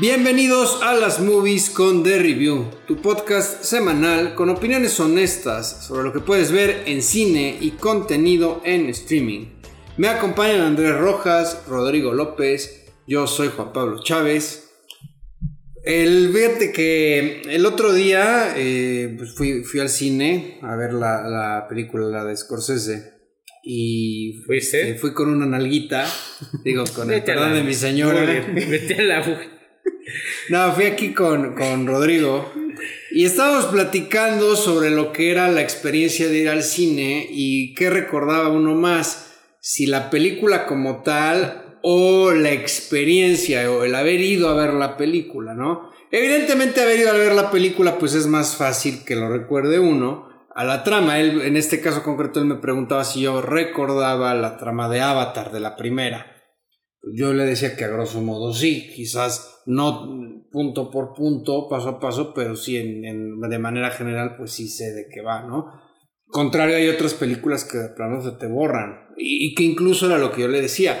Bienvenidos a las Movies con The Review, tu podcast semanal con opiniones honestas sobre lo que puedes ver en cine y contenido en streaming. Me acompañan Andrés Rojas, Rodrigo López, yo soy Juan Pablo Chávez. El fíjate que el otro día eh, pues fui, fui al cine a ver la, la película la de Scorsese. Y ¿Fuiste? eh, fui con una nalguita, digo, con el perdón de mi señora. Vete a la. No, fui aquí con, con Rodrigo y estábamos platicando sobre lo que era la experiencia de ir al cine y qué recordaba uno más, si la película como tal o la experiencia o el haber ido a ver la película, ¿no? Evidentemente haber ido a ver la película pues es más fácil que lo recuerde uno a la trama. Él, en este caso concreto, él me preguntaba si yo recordaba la trama de Avatar de la primera. Yo le decía que a grosso modo sí, quizás no punto por punto, paso a paso, pero sí en, en- de manera general, pues sí sé de qué va, ¿no? Contrario, hay otras películas que de plano se te borran. Y, y que incluso era lo que yo le decía.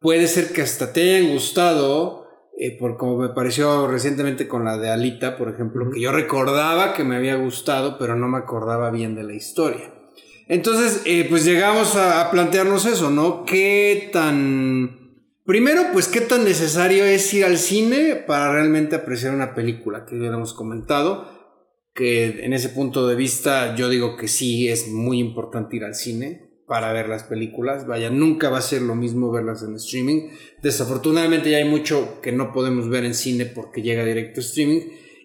Puede ser que hasta te hayan gustado, eh, por como me pareció recientemente con la de Alita, por ejemplo, que yo recordaba que me había gustado, pero no me acordaba bien de la historia. Entonces, eh, pues llegamos a, a plantearnos eso, ¿no? ¿Qué tan... Primero, pues, ¿qué tan necesario es ir al cine para realmente apreciar una película? Que ya hemos comentado, que en ese punto de vista yo digo que sí es muy importante ir al cine para ver las películas. Vaya, nunca va a ser lo mismo verlas en streaming. Desafortunadamente ya hay mucho que no podemos ver en cine porque llega directo a streaming.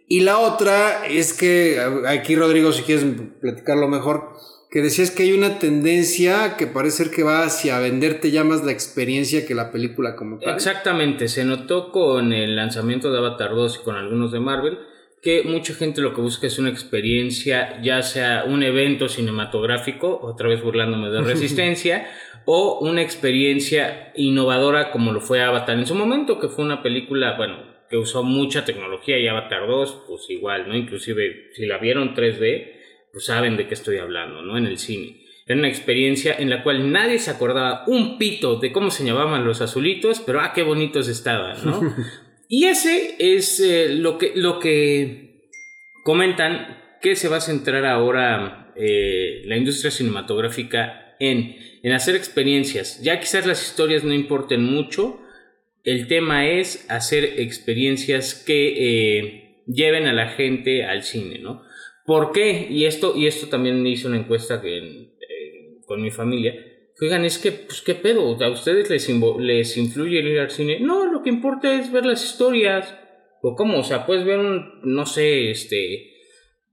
Y la otra es que, aquí Rodrigo, si quieres platicarlo mejor, que decías que hay una tendencia que parece ser que va hacia venderte ya más la experiencia que la película como tal. Exactamente, se notó con el lanzamiento de Avatar 2 y con algunos de Marvel que mucha gente lo que busca es una experiencia, ya sea un evento cinematográfico, otra vez burlándome de Resistencia, o una experiencia innovadora como lo fue Avatar en su momento, que fue una película, bueno, que usó mucha tecnología y Avatar 2, pues igual, ¿no? Inclusive si la vieron 3D, pues saben de qué estoy hablando, ¿no? En el cine. Era una experiencia en la cual nadie se acordaba un pito de cómo se llamaban los azulitos, pero ah, qué bonitos estaban, ¿no? y ese es eh, lo, que, lo que comentan que se va a centrar ahora eh, la industria cinematográfica en, en hacer experiencias. Ya quizás las historias no importen mucho, el tema es hacer experiencias que eh, lleven a la gente al cine, ¿no? ¿Por qué? Y esto, y esto también hice una encuesta que, eh, con mi familia. Oigan, es que, pues, ¿qué pedo? ¿A ustedes les, les influye el ir al cine? No, lo que importa es ver las historias. ¿O cómo? O sea, puedes ver un, no sé, este,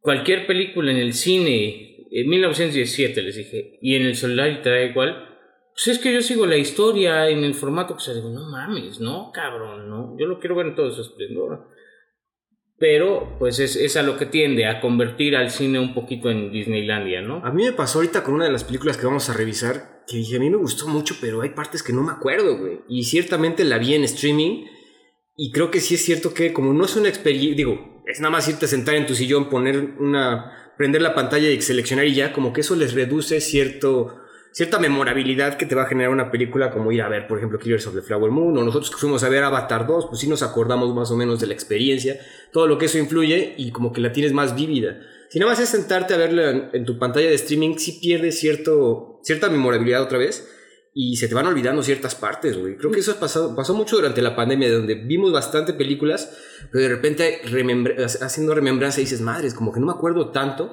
cualquier película en el cine, en 1917 les dije, y en el celular y te igual. Pues es que yo sigo la historia en el formato que se digo, no mames, no, cabrón, no. Yo lo quiero ver en todo su esplendor pero pues es, es a lo que tiende a convertir al cine un poquito en Disneylandia, ¿no? A mí me pasó ahorita con una de las películas que vamos a revisar, que dije, a mí me gustó mucho, pero hay partes que no me acuerdo, güey. Y ciertamente la vi en streaming, y creo que sí es cierto que como no es una experiencia, digo, es nada más irte a sentar en tu sillón, poner una, prender la pantalla y seleccionar y ya, como que eso les reduce cierto, cierta memorabilidad que te va a generar una película como ir a ver, por ejemplo, Killers of the Flower Moon, o nosotros que fuimos a ver Avatar 2, pues sí nos acordamos más o menos de la experiencia, todo lo que eso influye y como que la tienes más vívida. Si nada más es sentarte a verla en, tu pantalla de streaming, sí pierdes cierto, cierta memorabilidad otra vez y se te van olvidando ciertas partes, güey. Creo que eso pasado, pasó mucho durante la pandemia, donde vimos bastante películas, pero de repente remembra- haciendo remembranza dices, madres, como que no me acuerdo tanto,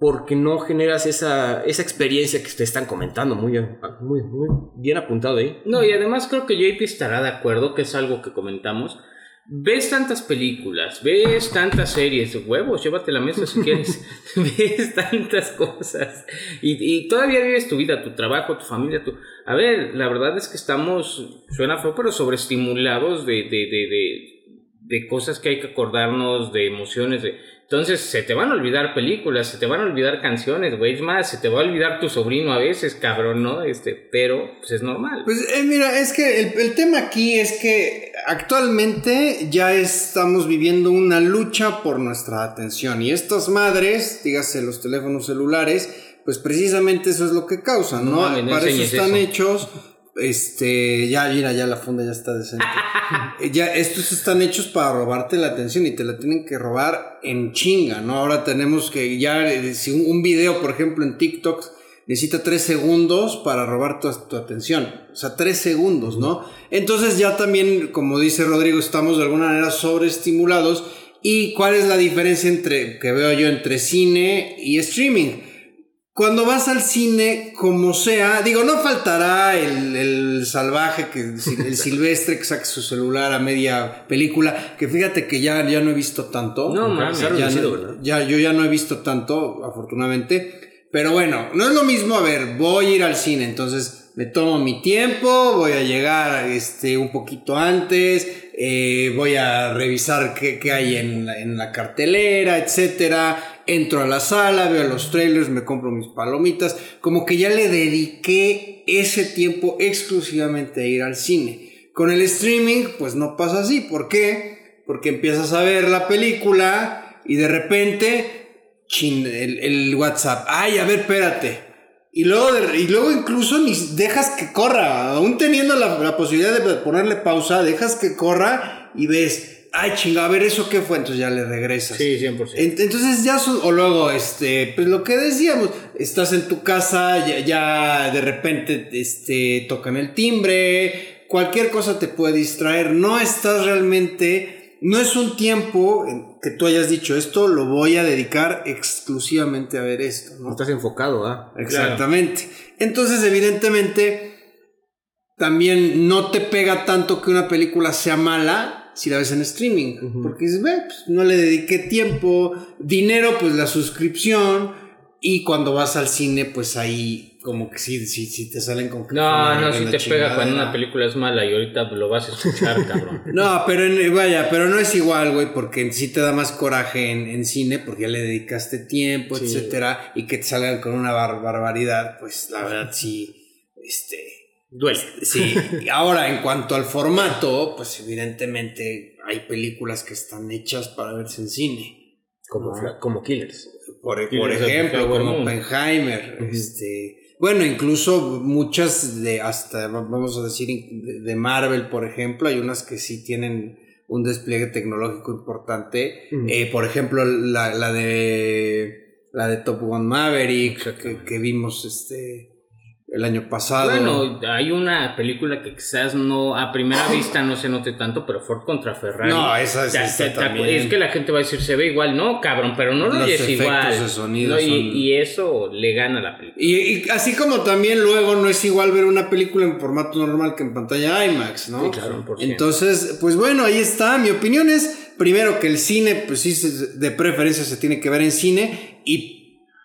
porque no generas esa, esa experiencia que te están comentando. Muy, muy, muy bien apuntado ahí. No, y además creo que JP estará de acuerdo, que es algo que comentamos. Ves tantas películas, ves tantas series, huevos, llévate la mesa si quieres. ves tantas cosas. Y, y todavía vives tu vida, tu trabajo, tu familia, tu... A ver, la verdad es que estamos, suena feo, pero sobreestimulados de, de, de, de, de cosas que hay que acordarnos, de emociones, de... Entonces se te van a olvidar películas, se te van a olvidar canciones, güey. Es más, se te va a olvidar tu sobrino a veces, cabrón, ¿no? Este, pero pues es normal. Pues eh, mira, es que el, el tema aquí es que actualmente ya estamos viviendo una lucha por nuestra atención y estas madres, dígase los teléfonos celulares, pues precisamente eso es lo que causan, No ¿no? mames, no Para eso están eso. hechos este, ya, mira, ya la funda ya está decente. ya, estos están hechos para robarte la atención y te la tienen que robar en chinga, ¿no? Ahora tenemos que ya, eh, si un, un video, por ejemplo, en TikTok necesita tres segundos para robar tu, tu, atención. O sea, tres segundos, ¿no? Entonces ya también, como dice Rodrigo, estamos de alguna manera sobreestimulados. ¿Y cuál es la diferencia entre, que veo yo entre cine y streaming? Cuando vas al cine, como sea, digo, no faltará el, el salvaje, que, el silvestre que saque su celular a media película, que fíjate que ya, ya no he visto tanto. No, mames, ya, ¿verdad? ya, yo ya no he visto tanto, afortunadamente. Pero bueno, no es lo mismo, a ver, voy a ir al cine, entonces me tomo mi tiempo, voy a llegar este, un poquito antes, eh, voy a revisar qué, qué hay en la, en la, cartelera, etcétera. Entro a la sala, veo los trailers, me compro mis palomitas. Como que ya le dediqué ese tiempo exclusivamente a ir al cine. Con el streaming, pues no pasa así. ¿Por qué? Porque empiezas a ver la película y de repente, chin, el, WhatsApp. Ay, a ver, espérate. Y luego, y luego incluso ni dejas que corra, aún teniendo la, posibilidad de ponerle pausa, dejas que corra y ves, ay chinga, a ver eso qué fue, entonces ya le regresas. Sí, 100%. Entonces ya, son, o luego, este, pues lo que decíamos, estás en tu casa, ya, ya de repente, este, tocan el timbre, cualquier cosa te puede distraer, no estás realmente no es un tiempo que tú hayas dicho esto, lo voy a dedicar exclusivamente a ver esto. No, estás enfocado, ¿ah? Exactamente. Claro. Entonces, evidentemente, también no te pega tanto que una película sea mala si la ves en streaming. Uh -huh. Porque dices, pues, no le dediqué tiempo, dinero, pues la suscripción. Y cuando vas al cine, pues ahí como que sí, sí, sí te salen con... No, no, sí te pega cuando una película es mala y ahorita lo vas a escuchar, cabrón. no, pero en, vaya, pero no es igual, güey, porque sí te da más coraje en, en cine porque ya le dedicaste tiempo, sí. etcétera, y que te salgan con una bar barbaridad, pues la verdad sí, este... Duele. Sí, ahora en cuanto al formato, pues evidentemente hay películas que están hechas para verse en cine. Como, ¿no? como Killers. Por, por ejemplo, como Oppenheimer, uh -huh. este bueno, incluso muchas de hasta, vamos a decir, de Marvel, por ejemplo, hay unas que sí tienen un despliegue tecnológico importante. Eh, por ejemplo, la, la, de la de Top Gun Maverick, que, que, vimos este el año pasado. Bueno, hay una película que quizás no a primera vista no se note tanto, pero Ford contra Ferrari. No, esa es, ya, esta también. Es que la gente va a decir, se ve igual, no, cabrón, pero no lo es igual. De sonido no, son... y, eso le gana la película. Y, y, así como también luego no es igual ver una película en formato normal que en pantalla IMAX, ¿no? Sí, claro, por Entonces, pues bueno, ahí está. Mi opinión es, primero, que el cine, pues sí, de preferencia se tiene que ver en cine y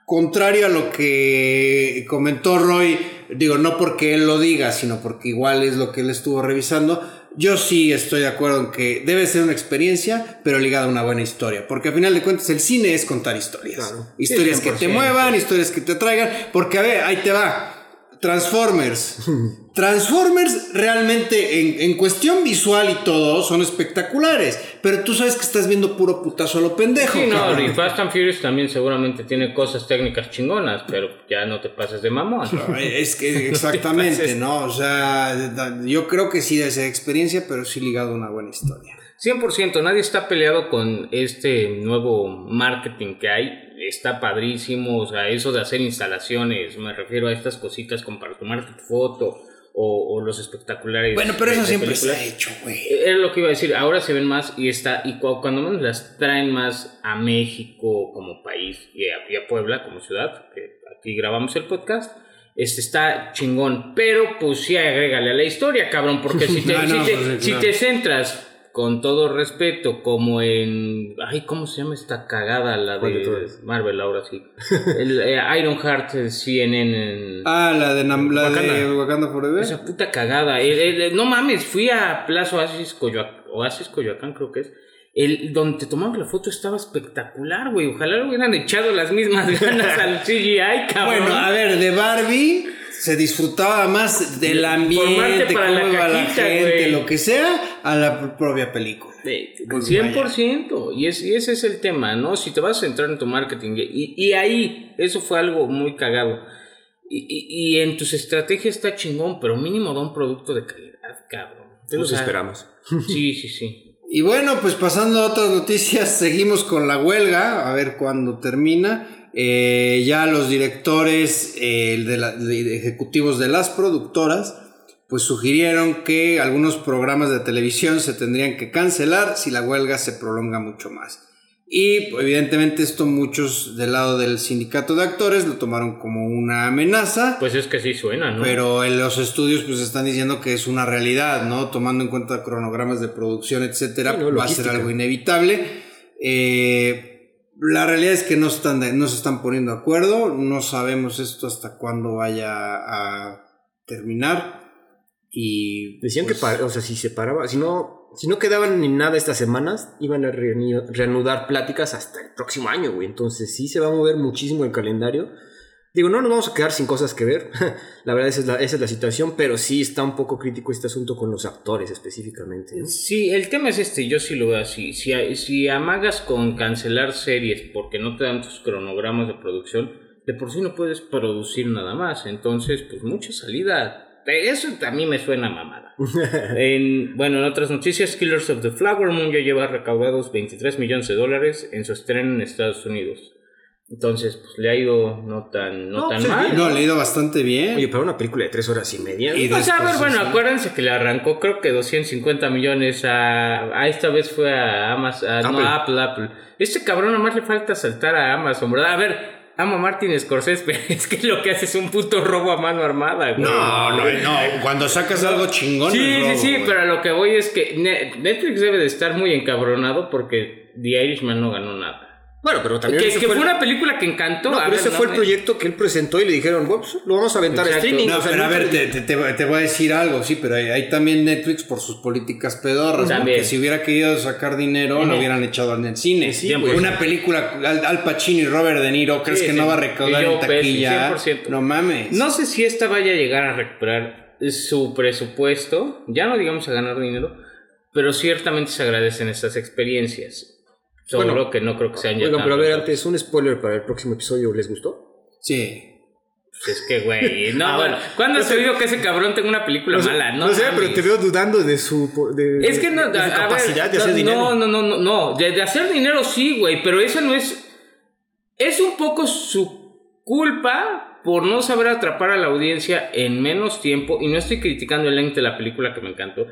contrario a lo que comentó Roy, digo, no porque él lo diga, sino porque igual es lo que él estuvo revisando, yo sí estoy de acuerdo en que debe ser una experiencia, pero ligada a una buena historia, porque al final de cuentas el cine es contar historias. Claro. Historias que te muevan, historias que te atraigan, porque a ver, ahí te va. Transformers. Transformers realmente en, en, cuestión visual y todo son espectaculares, pero tú sabes que estás viendo puro putazo a lo pendejo. Sí, no, y Fast and Furious también seguramente tiene cosas técnicas chingonas, pero ya no te pases de mamón. No, es que exactamente, ¿no? O sea, yo creo que sí de esa experiencia, pero sí ligado a una buena historia. 100%, nadie está peleado con este nuevo marketing que hay. Está padrísimo, o sea, eso de hacer instalaciones, me refiero a estas cositas como para tomarte tu foto o, o los espectaculares. Bueno, pero eso siempre películas. se ha hecho, güey. Era lo que iba a decir, ahora se ven más y está, y cuando menos las traen más a México como país y a, y a Puebla como ciudad, que aquí grabamos el podcast este está chingón, pero pues sí agrégale a la historia, cabrón, porque si te, no, no, si, te, pues, si no. te centras con todo respeto, como en. Ay, ¿cómo se llama esta cagada? La de Marvel, ahora sí. El eh, Iron Heart eh, CNN en. Ah, la de, Nam la Wakanda. de Wakanda Forever. Esa puta cagada. El, el, no mames, fui a Plaza Oasis, Coyoacán, Oasis Coyoacán, creo que es. El, donde te tomamos la foto estaba espectacular, güey. Ojalá le hubieran echado las mismas ganas al CGI, cabrón. Bueno, a ver, de Barbie se disfrutaba más del ambiente, para cómo la iba la gente, lo que sea, a la propia película. Pues 100%. Y, es, y ese es el tema, ¿no? Si te vas a centrar en tu marketing. Y, y ahí, eso fue algo muy cagado. Y, y, y en tus estrategias está chingón, pero mínimo da un producto de calidad, cabrón. Sea, esperamos. Sí, sí, sí. Y bueno, pues pasando a otras noticias, seguimos con la huelga, a ver cuándo termina. Eh, ya los directores eh, de la- de ejecutivos de las productoras, pues sugirieron que algunos programas de televisión se tendrían que cancelar si la huelga se prolonga mucho más. Y evidentemente esto muchos del lado del sindicato de actores lo tomaron como una amenaza. Pues es que sí suena, ¿no? Pero en los estudios pues están diciendo que es una realidad, ¿no? Tomando en cuenta cronogramas de producción, etcétera, Sí, no, va a ser algo inevitable. Eh, la realidad es que no, están de- no se están poniendo de acuerdo, no sabemos esto hasta cuándo vaya a terminar. Y Decían pues, que, pa- o sea, si se paraba, si no, si no quedaban ni nada estas semanas, iban a reanudar pláticas hasta el próximo año, güey. Entonces sí se va a mover muchísimo el calendario. Digo, no nos vamos a quedar sin cosas que ver. la verdad, esa es la, esa es la situación, pero sí está un poco crítico este asunto con los actores específicamente. ¿no? Sí, el tema es este, yo sí lo veo así. Si, si amagas con cancelar series porque no te dan tus cronogramas de producción, de por sí no puedes producir nada más. Entonces, pues mucha salida. Eso a mí me suena mamada. En, bueno, en otras noticias, Killers of the Flower Moon ya lleva recaudados 23 millones de dólares en su estreno en Estados Unidos. Entonces, pues le ha ido no tan, no No, tan pues, mal. No, le ha ido bastante bien. Oye, para una película de tres horas y media. Y Pues a ver, bueno, sí. acuérdense que le arrancó creo que 250 millones a, a esta vez fue a Amazon, a, no, Apple. a Apple, Apple. Este cabrón nomás le falta saltar a Amazon, ¿verdad? A ver, amo a Martin Scorsese, pero es que lo que hace es un puto robo a mano armada, güey. No, no, no. Cuando sacas algo chingón. Sí, es sí, robo, sí, güey. pero a lo que voy es que Ne- Netflix debe de estar muy encabronado porque The Irishman no ganó nada. Bueno, pero también. Que, fue el- una película que encantó. No, a pero ver, ese no fue el proyecto que él presentó y le dijeron, "Bueno, pues, lo vamos a aventar a Exacto. streaming. No, o sea, pero a ver, te, te- te- te voy a decir algo, sí, pero hay, hay también Netflix por sus políticas pedorras, ¿no? También. Que si hubiera querido sacar dinero, Ujú. lo hubieran echado en el cine. Sí, pues. Una película Al, Al Pacino y Robert De Niro, ¿crees Sí, que sí. no va a recaudar en taquilla? Pesci, 100%. No mames. No sé si esta vaya a llegar a recuperar su presupuesto, ya no digamos a ganar dinero, pero ciertamente se agradecen estas experiencias. Solo Bueno, que no creo que sean ya Oigan, pero a ver, antes, un spoiler para el próximo episodio, ¿les gustó? Sí. Pues es que, güey, no, Ah, bueno. ¿cuándo has oído que ese cabrón tenga una película mala? No, sé, mames. pero te veo dudando de su, de, Es que no, de su a- a ver, capacidad de no, hacer dinero. No, no, no, no, no. De, de hacer dinero sí, güey, pero eso no es. Es un poco su culpa por no saber atrapar a la audiencia en menos tiempo. Y no estoy criticando el length de la película que me encantó.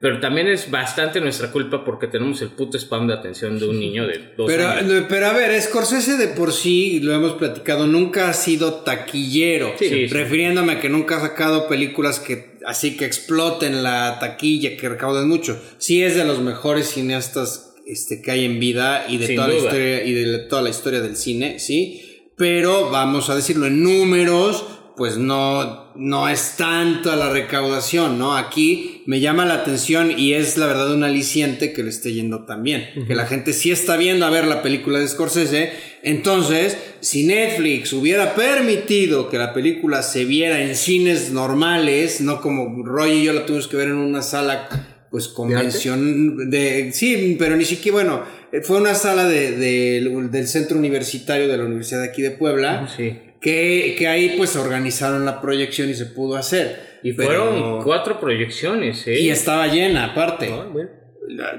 Pero también es bastante nuestra culpa porque tenemos el puto spam de atención de un niño de dos Pero, años. pero a ver, Scorsese de por sí, lo hemos platicado, nunca ha sido taquillero. Sí, sí. refiriéndome a que nunca ha sacado películas que así que exploten la taquilla, que recauden mucho. Sí es de los mejores cineastas este, que hay en vida y de, Sin toda la, historia, y de toda la historia del cine, sí. Pero vamos a decirlo en números, pues no, no es tanto la recaudación, ¿no? Aquí me llama la atención y es la verdad un aliciente que le esté yendo tan bien. Que la gente sí está viendo a ver la película de Scorsese. Entonces, si Netflix hubiera permitido que la película se viera en cines normales, no como Roy y yo la tuvimos que ver en una sala pues convención de sí pero ni siquiera bueno fue una sala de, de- del centro universitario de la universidad de aquí de Puebla Sí. Que, que ahí pues organizaron la proyección y se pudo hacer. Y Pero- fueron cuatro proyecciones, ¿eh? Y estaba llena aparte. Ah, bueno.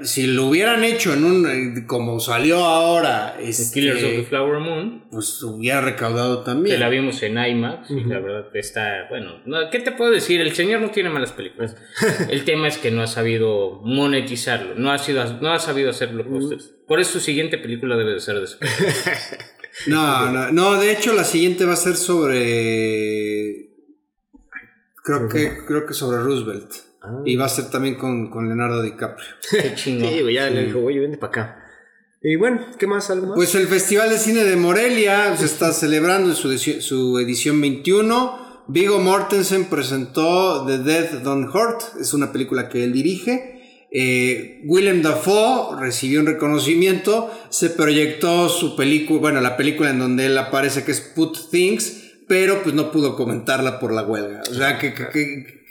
Si lo hubieran hecho en un eh, como salió ahora, este, Killers of the Flower Moon. pues hubiera recaudado Que también. la vimos en IMAX y la verdad está, bueno, no, ¿qué te puedo decir? El señor no tiene malas películas. El tema es que no ha sabido monetizarlo, no ha, sido, no ha sabido hacer blockbusters. Por eso su siguiente película debe de ser de. No, no, no, de hecho la siguiente va a ser sobre creo que creo que sobre Roosevelt. Ah. Y va a ser también con, con Leonardo DiCaprio. Qué chingón. Sí, güey, ya le dijo, oye, vente para acá. Y bueno, ¿qué más? ¿Algo más? Pues el Festival de Cine de Morelia se está celebrando en su, su edición 21. Vigo Mortensen presentó The Death Don't Hurt, es una película que él dirige. Eh, Willem Dafoe recibió un reconocimiento, se proyectó su película, bueno, la película en donde él aparece que es Put Things, pero pues no pudo comentarla por la huelga. O sea, que,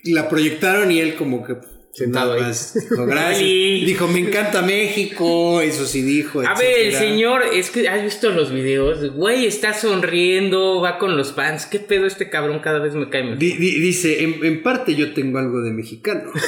la proyectaron y él como que Sentado ahí. Nada más Dijo, gracias. Dijo, me encanta México. Eso sí dijo. A ver, el señor, es que has visto los videos, güey, está sonriendo, va con los fans. ¿Qué pedo este cabrón cada vez me cae mejor? Di- di- dice, en, en parte yo tengo algo de mexicano.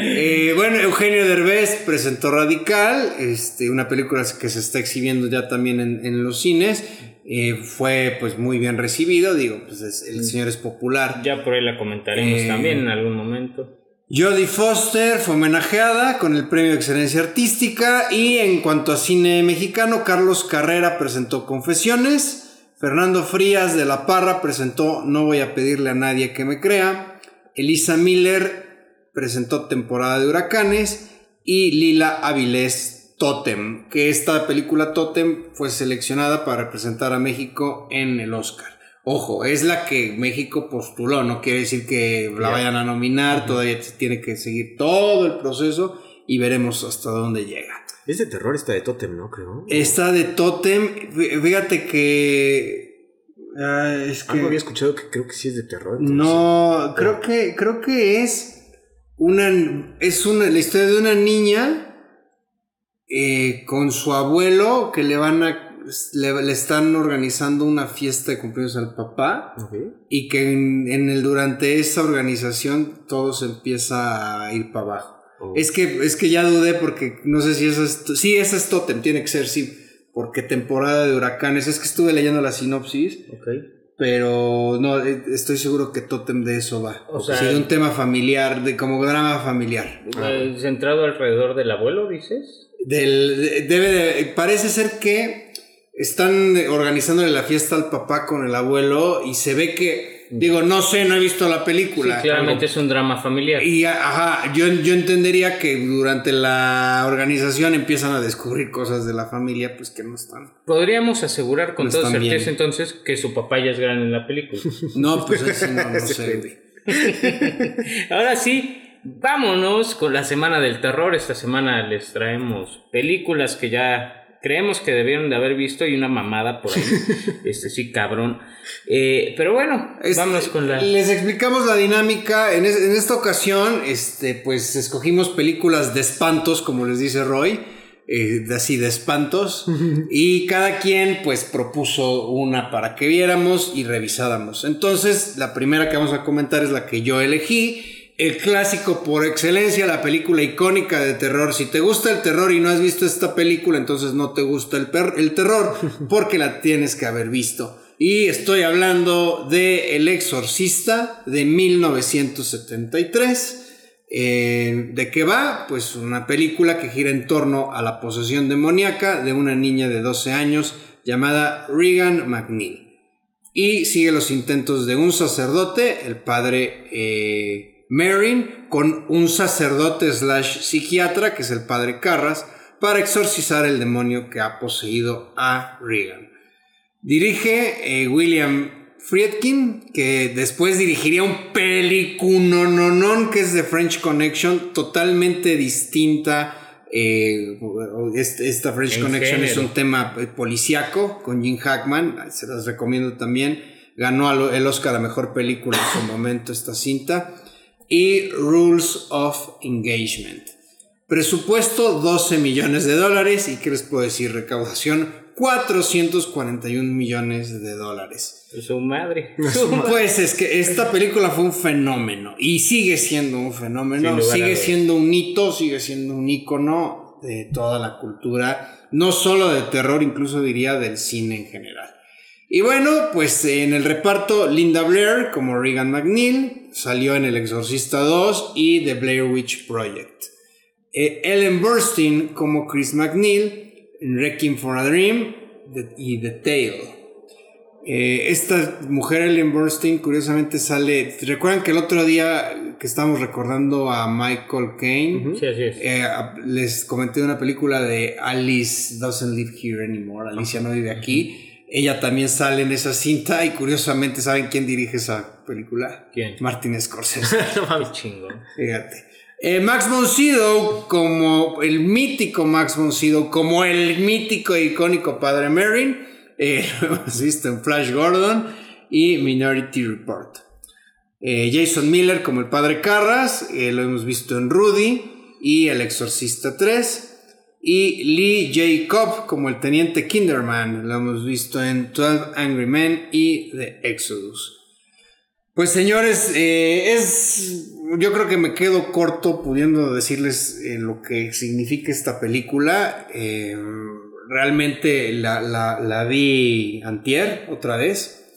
Eh, bueno, Eugenio Derbez presentó Radical, este, una película que se está exhibiendo ya también en, en los cines. Eh, fue pues muy bien recibido, digo, pues es- el señor es popular. Ya por ahí la comentaremos Eh, también en algún momento. Jodie Foster fue homenajeada con el Premio de Excelencia Artística y en cuanto a cine mexicano, Carlos Carrera presentó Confesiones, Fernando Frías de la Parra presentó No voy a pedirle a nadie que me crea, Elisa Miller presentó Temporada de Huracanes. Y Lila Avilés Totem, que esta película Totem fue seleccionada para representar a México en el Oscar. Ojo, es la que México postuló, no quiere decir que la vayan a nominar, todavía tiene que seguir todo el proceso y veremos hasta dónde llega. Es de terror esta de Totem, ¿no? Creo. Esta de Totem, fí- fíjate que... ah, es que Algo había escuchado que creo que sí es de terror. entonces- no, creo que, creo que es una, es una, la historia de una niña eh, con su abuelo que le van a, le, le están organizando una fiesta de cumpleaños al papá Ok. y que en, en el, durante esa organización todo se empieza a ir para abajo. Oh. Es que, es que ya dudé porque no sé si eso es, sí, esa es Totem, tiene que ser, sí, porque temporada de huracanes, es que estuve leyendo la sinopsis. Ok. Pero no, eh, estoy seguro que Totem de eso va. O sea- de un tema familiar, de como drama familiar. Eh, ¿Centrado alrededor del abuelo, dices? Del, de- debe de- parece ser que están organizándole la fiesta al papá con el abuelo y se ve que, digo, no sé, no he visto la Sí, película. claramente es un drama familiar. Y ajá, yo, yo entendería que durante la organización empiezan a descubrir cosas de la familia, pues que no están. Podríamos asegurar con No toda certeza bien. entonces que su papá ya es grande en la película. No, pues así no, no sé. Ahora sí, vámonos con la semana del terror. Esta semana les traemos películas que ya creemos que debieron de haber visto y una mamada por ahí. este sí, cabrón. Eh, pero bueno, Este, vámonos con la. Les explicamos la dinámica. En, es- en esta ocasión, este, pues escogimos películas de espantos, como les dice Roy. eh, así de espantos. y cada quien, pues, propuso una para que viéramos y revisáramos. Entonces, la primera que vamos a comentar es la que yo elegí. El clásico por excelencia, la película icónica de terror. Si te gusta el terror y no has visto esta película, entonces no te gusta el, per- el terror, porque la tienes que haber visto. Y estoy hablando de El Exorcista de 1973. Eh, ¿De qué va? Pues una película que gira en torno a la posesión demoníaca de una niña de 12 años llamada Regan McNeil. Y sigue los intentos de un sacerdote, el padre eh, Marin, con un sacerdote slash psiquiatra, que es el padre Carras, para exorcizar el demonio que ha poseído a Regan. Dirige eh, William Friedkin, que después dirigiría un pelicunononon que es The French Connection, totalmente distinta. eh, este- esta French En Connection es un tema eh, policíaco con Jim Hackman, se las recomiendo también. Ganó el Oscar a Mejor Película en su momento esta cinta. Y Rules of Engagement. Presupuesto 12 millones de dólares y qué les puedo decir, recaudación 441 millones de dólares. Su madre. Pues es que esta película fue un fenómeno y sigue siendo un fenómeno, sigue siendo un hito, sigue siendo un icono de toda la cultura, no solo de terror, incluso diría del cine en general. Y bueno, pues en el reparto Linda Blair como Regan McNeil, salió en El Exorcista 2 y The Blair Witch Project. Eh, Ellen Burstyn como Chris McNeil en Wrecking for a Dream y The Tale. Eh, esta mujer, Ellen Burstyn, curiosamente sale. ¿Recuerdan que el otro día que estábamos recordando a Michael Caine? Sí, así es. eh, les comenté una película de Alice Doesn't Live Here Anymore. Alicia no vive aquí. Ella también sale en esa cinta y curiosamente, ¿saben quién dirige esa película? ¿Quién? Martin Scorsese. Qué chingón. Fíjate. Eh, Max von Sydow como el mítico Max von Sydow, como el mítico e icónico padre Merrin, eh, lo hemos visto en Flash Gordon y Minority Report. Eh, Jason Miller como el padre Carras, eh, lo hemos visto en Rudy y El Exorcista 3. Y Lee Jacob como el teniente Kinderman, lo hemos visto en 12 Angry Men y The Exodus. Pues señores, eh, es. Yo creo que me quedo corto pudiendo decirles eh, lo que significa esta película. Eh, realmente la, la, la vi antier otra vez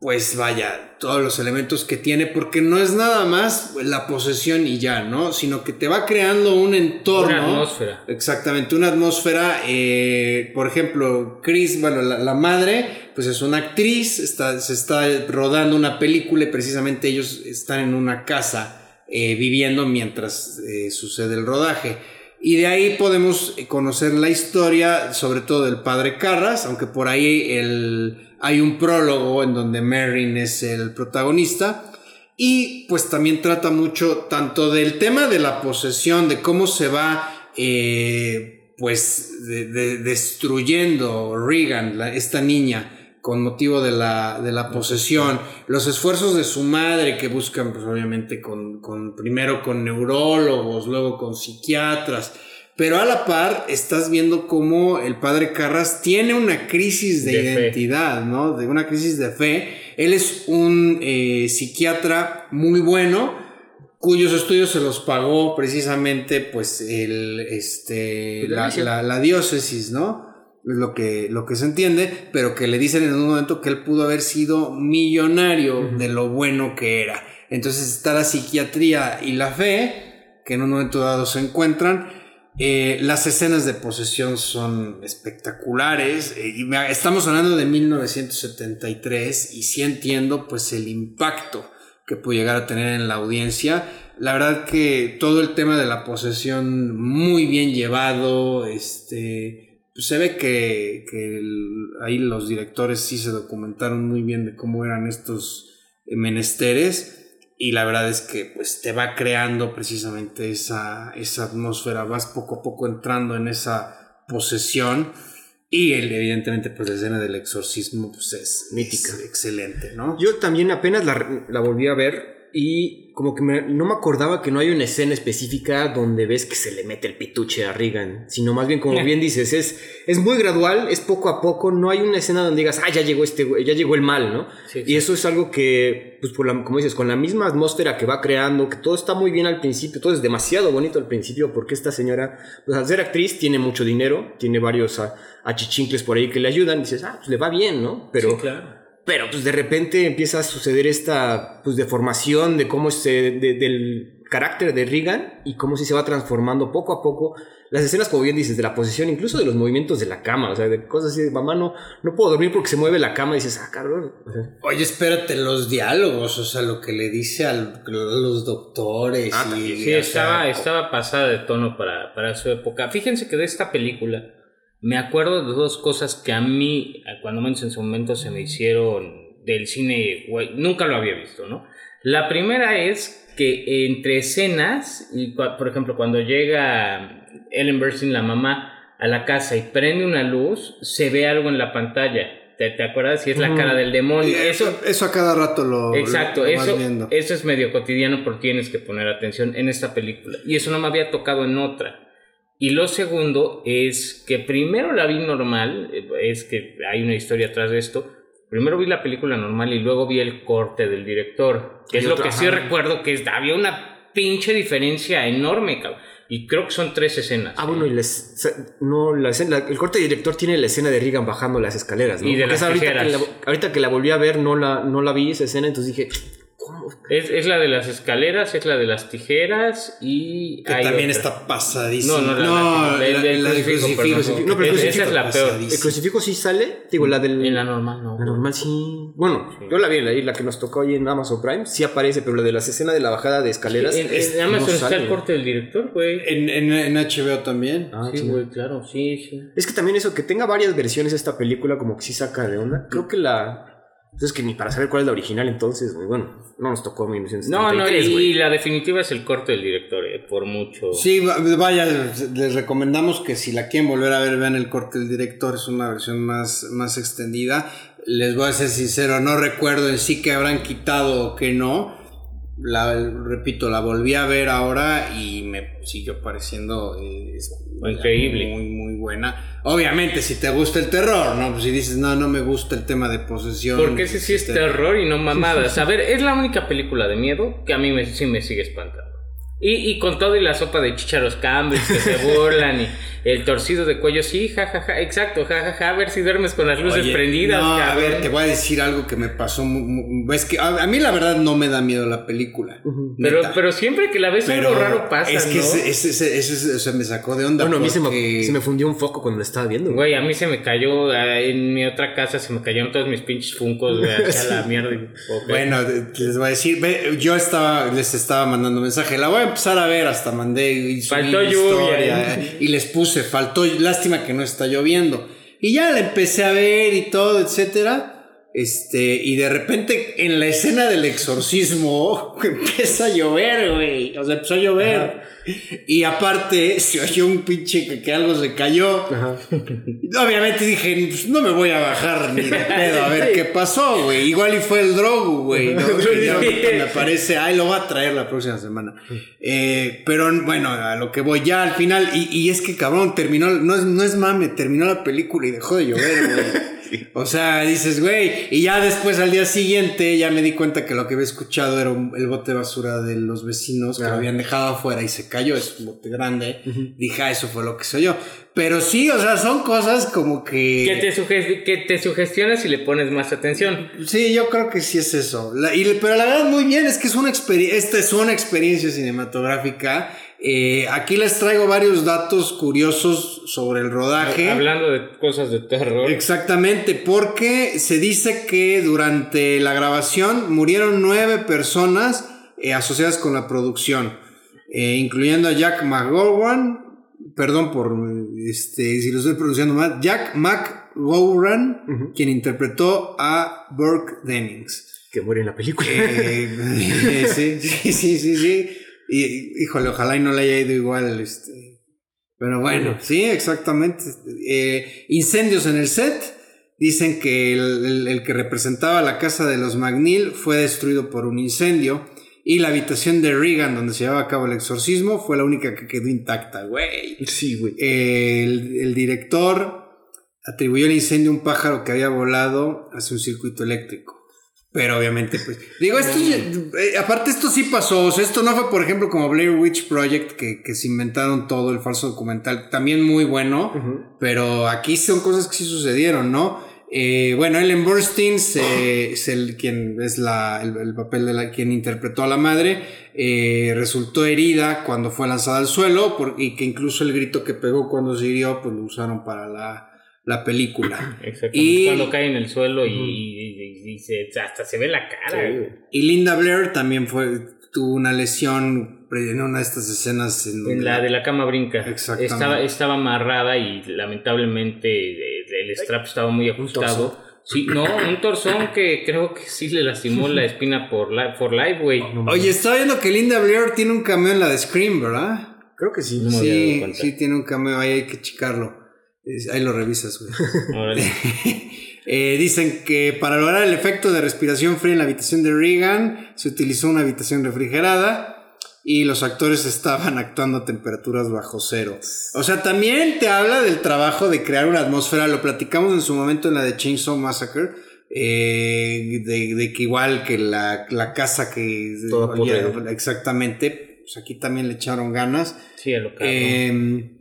pues vaya, todos los elementos que tiene, porque no es nada más la posesión y ya, ¿no? Sino que te va creando un entorno. Una atmósfera. Exactamente, una atmósfera. eh, por ejemplo, Chris, bueno, la, la madre, pues es una actriz, está, se está rodando una película y precisamente ellos están en una casa eh, viviendo mientras eh, sucede el rodaje. Y de ahí podemos conocer la historia, sobre todo del padre Carras, aunque por ahí el, hay un prólogo en donde Merrin es el protagonista. Y pues también trata mucho tanto del tema de la posesión, de cómo se va eh, pues de- de- destruyendo Regan, esta niña, con motivo de la, de la posesión, los esfuerzos de su madre que buscan pues obviamente con, con primero con neurólogos, luego con psiquiatras, pero a la par estás viendo cómo el padre Carras tiene una crisis de, De fe. identidad, ¿no? De una crisis de fe. Él es un eh, psiquiatra muy bueno, cuyos estudios se los pagó precisamente pues el, este, Pues la la, iglesia. la- la diócesis, ¿no? Es lo que, lo que se entiende, pero que le dicen en un momento que él pudo haber sido millonario de lo bueno que era. Entonces está la psiquiatría y la fe, que en un momento dado se encuentran. Eh, las escenas de posesión son espectaculares. eh, estamos hablando de 1973 y sí entiendo pues el impacto que puede llegar a tener en la audiencia. La verdad que todo el tema de la posesión muy bien llevado, este, pues, se ve que, ahí los directores sí se documentaron muy bien de cómo eran estos menesteres y la verdad es que pues te va creando precisamente esa, esa atmósfera, vas poco a poco entrando en esa posesión y el- evidentemente pues la escena del exorcismo pues es Mítica. es excelente, ¿no? Yo también apenas la, la volví a ver y como que me- no me acordaba que no hay una escena específica donde ves que se le mete el pituche a Regan, sino más bien como bien dices, es, es muy gradual, es poco a poco, no hay una escena donde digas, ah, ya llegó este ya llegó el mal, ¿no? Sí, y eso es algo que, pues por la, como dices, con la misma atmósfera que va creando, que todo está muy bien al principio, todo es demasiado bonito al principio, porque esta señora, pues al ser actriz, tiene mucho dinero, tiene varios achichincles por ahí que le ayudan, dices, ah, pues le va bien, ¿no? Pero Sí, claro. Pero pues de repente empieza a suceder esta pues deformación de cómo se de- del carácter de Regan y cómo sí se va transformando poco a poco las escenas como bien dices de la posición incluso de los movimientos de la cama o sea de cosas así de mamá no no puedo dormir porque se mueve la cama y dices ah cabrón O sea, Oye, espérate, los diálogos, o sea, lo que le dice al- a los doctores. Ah, y. Sí, estaba, sea, estaba pasada de tono para, para su época. Fíjense que de esta película me acuerdo de dos cosas que a mí, cuando menos en su momento, se me hicieron del cine, nunca lo había visto, ¿no? La primera es que entre escenas, y por ejemplo, cuando llega Ellen Burstyn, la mamá, a la casa y prende una luz, se ve algo en la pantalla. ¿Te, te acuerdas? Si es la cara del demonio. eso, Eso, a cada rato lo, Exacto, lo eso, viendo. eso es medio cotidiano porque tienes que poner atención en esta película. Y eso no me había tocado en otra. Y lo segundo es que primero la vi normal, eh, es que hay una historia atrás de esto. Primero vi la película normal y luego vi el corte del director, que Y es lo que sí recuerdo que había una pinche diferencia enorme, cabrón. Y creo que son tres escenas. ah bueno y les, no la escena, el corte director tiene la escena de Regan bajando las escaleras ¿no? Y de las ahorita que, la, ahorita que la volví a ver no la no la vi esa escena entonces dije. Es, es la de las escaleras, es la de las tijeras y... Que hay también otra. está pasadísimo. No, no, la- No, la- el- el la de crucifijo. No, pero el Esa crucifijo es la peor. el crucifijo sí sale digo la del En la normal no. La normal sí. Bueno, yo la vi, la, la que nos tocó ahí en Amazon Prime, sí aparece, pero la de las escenas de la bajada de escaleras. En, es- en Amazon no está sale. el corte del director, güey. En, en, en HBO también. Ah, sí, sí. güey, claro, sí, sí. Es que también eso, que tenga varias versiones esta película, como que sí saca de onda. Creo que la. Entonces, que ni para saber cuál es la original, entonces, güey, bueno, no nos tocó en No, no, 1973, y, la definitiva es el corte del director, eh, por mucho. Sí, va- vaya, les recomendamos que si la quieren volver a ver, vean el corte del director, es una versión más, más extendida. Les voy a ser sincero, no recuerdo en sí que habrán quitado o que no, la, repito, la volví a ver ahora y me siguió pareciendo eh, es- Increíble. Muy, muy buena. Obviamente, si te gusta el terror, ¿no? Pues si dices, no, no me gusta el tema de posesión. Porque ese sí es terror y no mamadas. A ver, es la única película de miedo que a mí me, sí me sigue espantando. Y, y con todo y la sopa de chícharos Campbell que se burlan y el torcido de cuello, sí, jajaja, exacto, jajaja, a ver si duermes con las luces Oye, prendidas. No, a ver, te voy a decir algo que me pasó. Es que a, a mí la verdad no me da miedo la película. pero, pero siempre que la ves algo raro pasa, Es que ¿no? ese, ese, ese- me sacó de onda. Bueno, a mí se me, se me fundió un foco cuando lo estaba viendo. Güey, a mí se me cayó, ah, en mi otra casa se me cayeron todos mis pinches funcos, güey, hacia la mierda. Bueno, les voy a decir, ve, yo estaba, les estaba mandando mensaje, la voy a empezar a ver, hasta mandé y Faltó lluvia, eh, y les puse, faltó, lástima que no está lloviendo. Y ya la empecé a ver y todo, etcétera. Este, y de repente en la escena del exorcismo empieza a llover, güey. O sea, empezó a llover. Y aparte se oyó un pinche que, que algo se cayó. Ajá. Obviamente dije, pues, no me voy a bajar ni de pedo a ver qué pasó, güey. Igual y fue el drogo, güey. me parece, ay, lo va a traer la próxima semana. Eh, pero bueno, a lo que voy ya al final, y, y es que cabrón, terminó, no es, no es mame, terminó la película y dejó de llover, güey. O sea, dices, güey, y ya después al día siguiente ya me di cuenta que lo que había escuchado era un- el bote de basura de los vecinos que lo habían dejado afuera y se cayó, es un bote grande. Dije, ah, eso fue lo que soy yo. Pero sí, o sea, son cosas como que... Que te, suge- que te sugestionas y le pones más atención. Sí, yo creo que sí es eso. La- y, pero la verdad, muy bien, es que es una experiencia, esta es una experiencia cinematográfica. Eh, aquí les traigo varios datos curiosos sobre el rodaje. Hablando de cosas de terror. Exactamente, porque se dice que durante la grabación murieron nueve personas eh, asociadas con la producción, eh, incluyendo a Jack McGowan, perdón por este, si lo estoy pronunciando mal, Jack McGowan, Ujú. quien interpretó a Burke Dennings. Que muere en la película. Sí, sí, sí, sí, sí. Y, híjole, ojalá y no le haya ido igual, este. Pero bueno, sí, exactamente. Eh, incendios en el set. Dicen que el, el- el que representaba la casa de los McNeil fue destruido por un incendio. Y la habitación de Regan, donde se llevaba a cabo el exorcismo, fue la única que quedó intacta, güey. sí, güey. El, el director atribuyó el incendio a un pájaro que había volado hacia un circuito eléctrico. Pero obviamente, pues. Digo, esto. eh, aparte, esto sí pasó. O sea, esto no fue, por ejemplo, como Blair Witch Project, que, que se inventaron todo el falso documental. También muy bueno. Pero aquí son cosas que sí sucedieron, ¿no? Eh, bueno, Ellen Burstyn se- es el quien es la, el, el papel de la quien interpretó a la madre. eh, resultó herida cuando fue lanzada al suelo por- y que incluso el grito que pegó cuando se hirió, pues lo usaron para la, la película. Exactamente. Y- Cuando cae en el suelo y, y- y- y se- hasta se ve la cara. Sí. Y Linda Blair también fue tuvo una lesión en una de estas escenas en la de la cama brinca. Exactamente. Estaba, estaba amarrada y lamentablemente eh, el strap estaba muy ajustado. Sí, no, un torzón que creo que sí le lastimó la espina por, la, por life, güey. Oye, estaba viendo que Linda Blair tiene un cameo en la de Scream, ¿verdad? creo que sí. No Sí, sí tiene un cameo, ahí hay que checarlo. Ahí lo revisas, güey. Eh, dicen que para lograr el efecto de respiración fría en la habitación de Regan se utilizó una habitación refrigerada y los actores estaban actuando a temperaturas bajo cero. O sea, también te habla del trabajo de crear una atmósfera, lo platicamos en su momento en la de Chainsaw Massacre, eh, de, de que igual que la, la casa que... Olía- podrida. exactamente, pues aquí también le echaron ganas. Sí, a lo que Eh,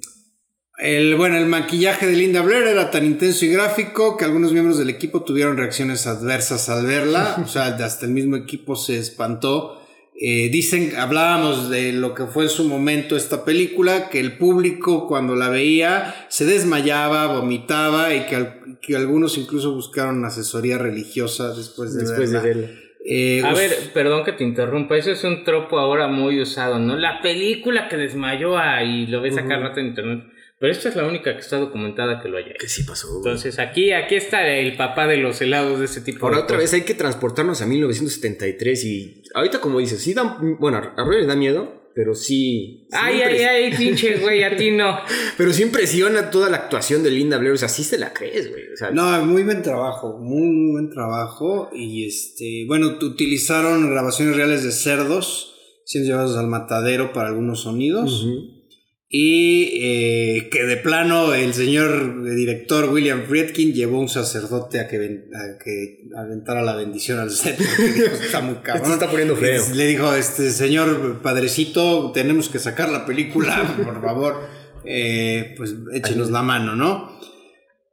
el, bueno, el maquillaje de Linda Blair era tan intenso y gráfico que algunos miembros del equipo tuvieron reacciones adversas al verla. O sea, hasta el mismo equipo se espantó. Eh, dicen, hablábamos de lo que fue en su momento esta película, que el público cuando la veía se desmayaba, vomitaba y que, al- que algunos incluso buscaron asesoría religiosa después de Después de verla. verla. Eh, A ver, perdón que te interrumpa, eso es un tropo ahora muy usado, ¿no? La película que desmayó a, y lo ves acá rato en internet, pero esta es la única que está documentada que lo haya hecho. Que sí pasó. güey. Entonces aquí, aquí está el papá de los helados de ese tipo. Ahora de otra cosas. vez hay que transportarnos a 1973 y ahorita como dices, sí dan, bueno, a Roy le da miedo, pero sí. Ay, ay, ay, pinche güey, a ti no. Pero sí impresiona toda la actuación de Linda Blair. O sea, sí se la crees, güey. O sea, No, muy buen trabajo, muy, muy buen trabajo. Y este, bueno, utilizaron grabaciones reales de cerdos siendo llevados al matadero para algunos sonidos. Y eh, que de plano el señor director William Friedkin llevó un sacerdote a que, ven- a que aventara la bendición al set. dijo, está muy cabrón. Esto está poniendo feo. Le dijo, este señor padrecito, tenemos que sacar la película, por favor. Eh, pues échenos la mano, ¿no?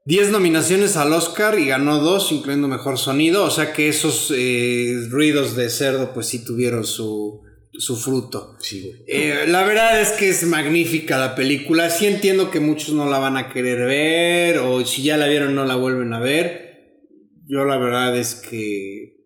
10 nominaciones al Oscar y ganó dos, incluyendo mejor sonido. O sea que esos eh, ruidos de cerdo, pues sí tuvieron su, su fruto. Sí, güey. Eh, la verdad es que es magnífica la película. Sí entiendo que muchos no la van a querer ver o si ya la vieron no la vuelven a ver. Yo la verdad es que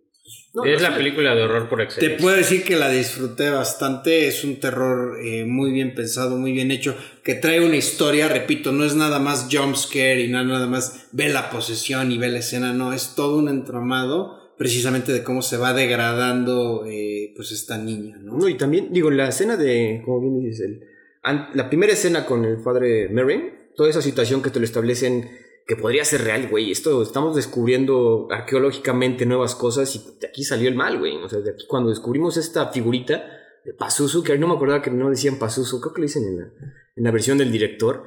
No, es no, la sí. película de horror por te excelencia. puedo decir que la disfruté bastante. Es un terror eh, muy bien pensado, muy bien hecho, que trae una historia, repito, no es nada más jump scare y nada más ve la posesión y ve la escena, no, es todo un entramado precisamente de cómo se va degradando eh, pues esta niña, ¿no? No, y también, digo, la escena de, como bien dices, el, la primera escena con el padre Merrin, toda esa situación que te lo establecen que podría ser real, güey. Esto estamos descubriendo arqueológicamente nuevas cosas y de aquí salió el mal, güey. O sea, de aquí cuando descubrimos esta figurita de Pazuzu, que no me acordaba que no decían Pazuzu, creo que lo dicen en la, en la versión del director.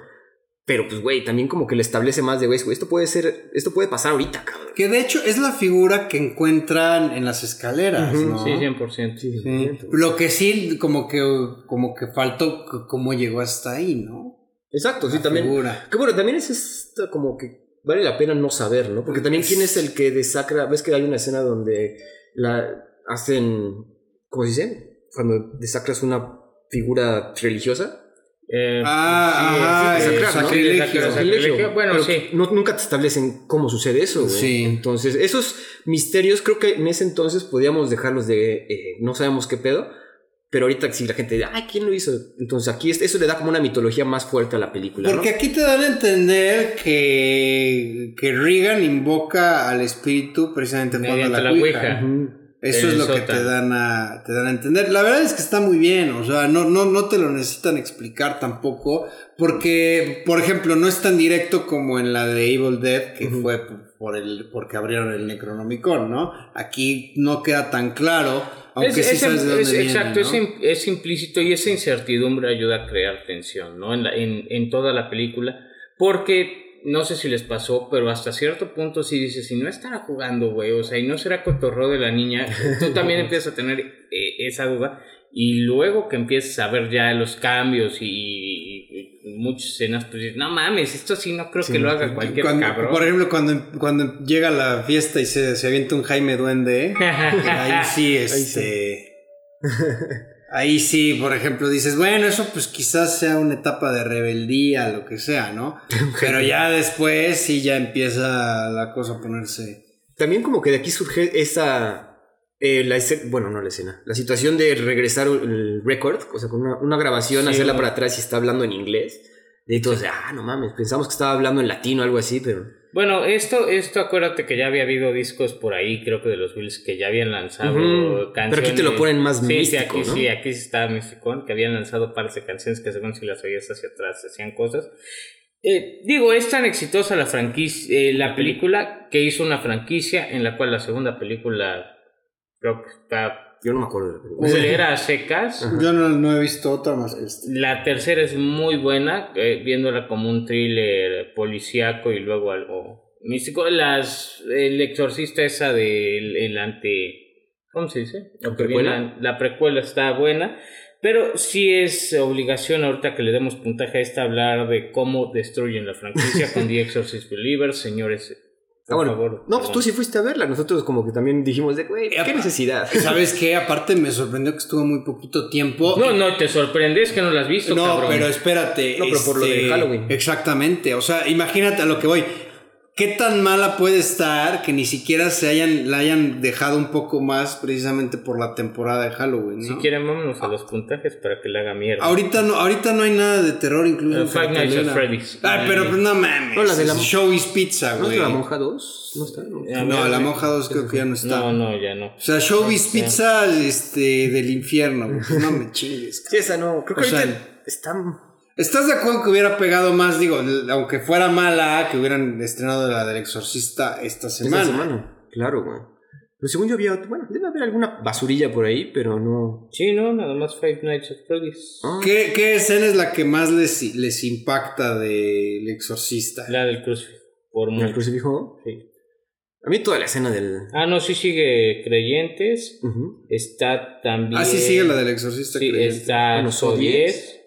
Pero pues, güey, también como que le establece más de, güey, esto puede ser, esto puede pasar ahorita, cabrón. Que de hecho es la figura que encuentran en las escaleras, ¿no? Sí, 100%. Sí, Sí. Lo que sí, como que, como que faltó cómo llegó hasta ahí, ¿no? Exacto, sí, también. figura. Que bueno, también es esta como que vale la pena no saber, ¿no? Porque también quién es el que desacra, ves que hay una escena donde la hacen, ¿cómo se dice? Cuando desacras una figura religiosa. Eh, Ah, sí, ajá, sí, el sí, sacrilegio. Bueno, Pero sí. no- nunca te establecen cómo sucede eso, güey. Sí. Entonces, esos misterios creo que en ese entonces podíamos dejarlos de eh, no sabemos qué pedo. Pero ahorita si la gente dice, ay, ¿quién lo hizo? Entonces aquí es- eso le da como una mitología más fuerte a la película. ¿no? Porque aquí te dan a entender que, que Regan invoca al espíritu precisamente cuando la la Ouija. Eso es lo que te dan, a, te dan a entender. La verdad es que está muy bien, o sea, no, no, no te lo necesitan explicar tampoco, porque, por ejemplo, no es tan directo como en la de Evil Dead, que fue por el, porque abrieron el Necronomicon, ¿no? Aquí no queda tan claro, aunque Es- sí es- sabes de dónde es- viene, exacto, es implícito y esa incertidumbre ayuda a crear tensión, ¿no? En, la- en, en toda la película, porque no sé si les pasó, pero hasta cierto punto sí dices, si no estará jugando, güey, o sea, y no será cotorreo de la niña, tú también empiezas a tener eh, esa duda, y luego que empiezas a ver ya los cambios y, y- y muchas escenas, pues dices, no mames, esto sí no creo Sí, que lo haga cualquier Cuando- cabrón. Por ejemplo, cuando, cuando llega la fiesta y se, se avienta un Jaime Duende, ahí sí, este. Ahí sí, por ejemplo, dices, bueno, eso pues quizás sea una etapa de rebeldía, lo que sea, ¿no? Pero ya después sí ya empieza la cosa a ponerse. También como que de aquí surge esa... eh, la bueno, no la escena. La situación de regresar el record, o sea, con una, una grabación, Sí, hacerla para atrás y está hablando en inglés. Y todos, ah, no mames, pensamos que estaba hablando en latino o algo así, pero... Bueno, esto, esto acuérdate que ya había habido discos por ahí, creo que de los Bills, que ya habían lanzado canciones. Pero aquí te lo ponen más sí, Sí, místico, aquí ¿no? sí, aquí sí estaba místico, que habían lanzado pares de canciones que según si las oías hacia atrás hacían cosas. Eh, digo, es tan exitosa la franquicia, eh, la película, que hizo una franquicia en la cual la segunda película creo que está Yo no me acuerdo de la película. culera a secas. Ajá. Yo no, no he visto otra más que esta. La tercera es muy buena, eh, viéndola como un thriller policíaco y luego algo místico. Las, el exorcista esa del el ante... ¿Cómo se dice? ¿La precuela? viene- La precuela está buena, pero sí es obligación ahorita que le demos puntaje a esta hablar de cómo destruyen la franquicia con The Exorcist Believers, señores. Ah, bueno. favor. no, pues tú sí fuiste a verla. Nosotros como que también dijimos de, güey, Eh, qué necesidad. ¿Sabes qué? Aparte me sorprendió que estuvo muy poquito tiempo. No, no, te sorprendes que no la has visto, No, cabrón. pero espérate. este, No, pero por lo de Halloween. Exactamente. O sea, imagínate a lo que voy. ¿Qué tan mala puede estar que ni siquiera se hayan, la hayan dejado un poco más precisamente por la temporada de Halloween? ¿no? Si quieren, vámonos a los puntajes para que le haga mierda. Ahorita no, ahorita no hay nada de terror incluso. Eh, en Five Nights at. Freddy's. Ah, pero pues no mames. No, la de la- Showbiz Pizza, ¿No es güey. de la monja 2? ¿No está? No. Ya, No, la monja 2 creo que ya no está. No, no, ya no. O sea, Showbiz Pizza este, del infierno. güey. Pues no me chingues. Sí, esa no. Creo que O sea, ahorita está... ¿Estás de acuerdo que hubiera pegado más? Digo, aunque fuera mala, que hubieran estrenado la del exorcista esta semana. Esta semana. Claro, güey. Pero según yo había... Bueno, debe haber alguna basurilla por ahí, pero no... Sí, no, nada más Five Nights at Freddy's. Ah, ¿Qué, qué escena es la que más les, les impacta del exorcista? La del crucifijo. Por ¿El crucifijo? Sí. A mí toda la escena del... Ah, no, sí sigue Creyentes. Está también. Ah, sí, sigue la del exorcista. Sí, creyente. está Bueno, So So 10.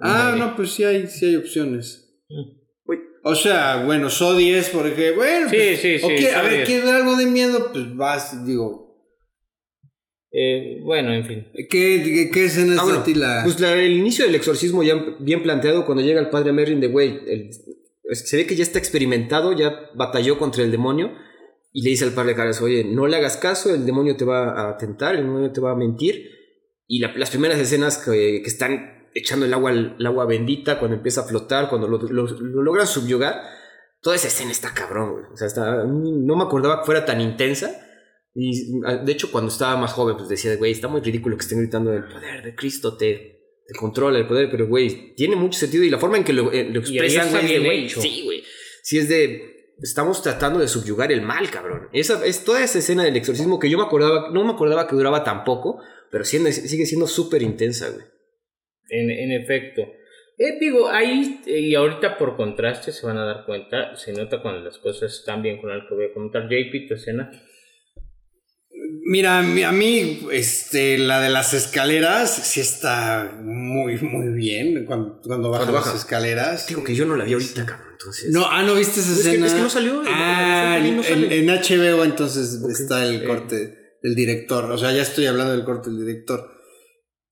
Ah, no, pues sí hay, sí hay opciones. Uy. O sea, bueno, So 10, porque, bueno, Sí, pues, sí, sí, ok, a ver, 10. ¿quieres ver algo de miedo? Pues vas, digo, Eh, bueno, en fin. ¿qué, qué, qué escena es Ah, bueno, ti la...? Pues la- el inicio del exorcismo ya bien planteado cuando llega el padre Merrin de güey. el- es- se ve que ya está experimentado, ya batalló contra el demonio. Y le dice al padre Caras, oye, no le hagas caso, el demonio te va a tentar, el demonio te va a mentir. Y la- las primeras escenas que, que están echando el agua, el agua bendita, cuando empieza a flotar, cuando lo, lo- lo logran subyugar, toda esa escena está cabrón, güey. O sea, está, no me acordaba que fuera tan intensa. Y ah, de hecho, cuando estaba más joven, pues decía, güey, está muy ridículo que estén gritando el poder de Cristo te, te controla el poder, pero güey, tiene mucho sentido y la forma en que lo, eh, lo expresan, güey, es de, güey, sí, güey. Sí, es de, estamos tratando de subyugar el mal, cabrón. Esa, es toda esa escena del exorcismo que yo me acordaba, no me acordaba que duraba tan poco, pero sigue siendo súper intensa, güey. En, en efecto. Eh, digo, ahí, eh, y ahorita por contraste se van a dar cuenta, se nota cuando las cosas están bien con el que voy a comentar. JP, tu escena. Mira, a mí- este, la de las escaleras sí está muy, muy bien cuando, cuando baja las escaleras. Digo que yo no la vi ahorita, cabrón, entonces. No, ah, ¿no viste esa Es que- escena? es que no salió, en- Ah, no sale. en HBO entonces está el corte del director. O sea, ya estoy hablando del corte del director.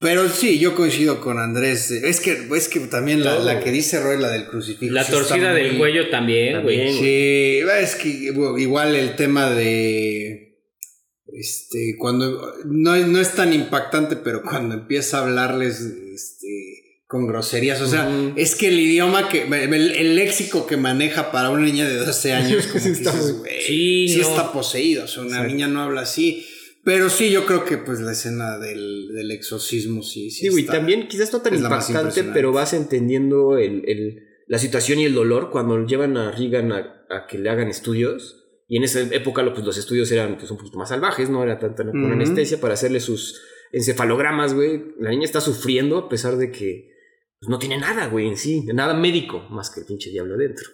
Pero sí, yo coincido con Andrés. Es que, es que también la, la que dice Roy, la del crucifijo. La torcida del cuello también, güey. Sí, es que igual el tema de. Este, cuando. No, no es tan impactante, pero cuando empieza a hablarles este, con groserías. O sea, es que el idioma que. El, el léxico que maneja para una niña de 12 años, como Sí, que está dices, Sí, sí no. está poseído. O sea, una niña no habla así. Pero sí, yo creo que pues la escena del, del exorcismo sí, sí. Digo, y está. también quizás no tan impactante, pero vas entendiendo el, el- la situación y el dolor cuando llevan a Regan a, a que le hagan estudios. Y en esa época pues, los estudios eran pues, un poquito más salvajes, no era tanta con anestesia para hacerle sus encefalogramas, güey. La niña está sufriendo a pesar de que pues, no tiene nada, güey, en sí, nada médico, más que el pinche diablo adentro.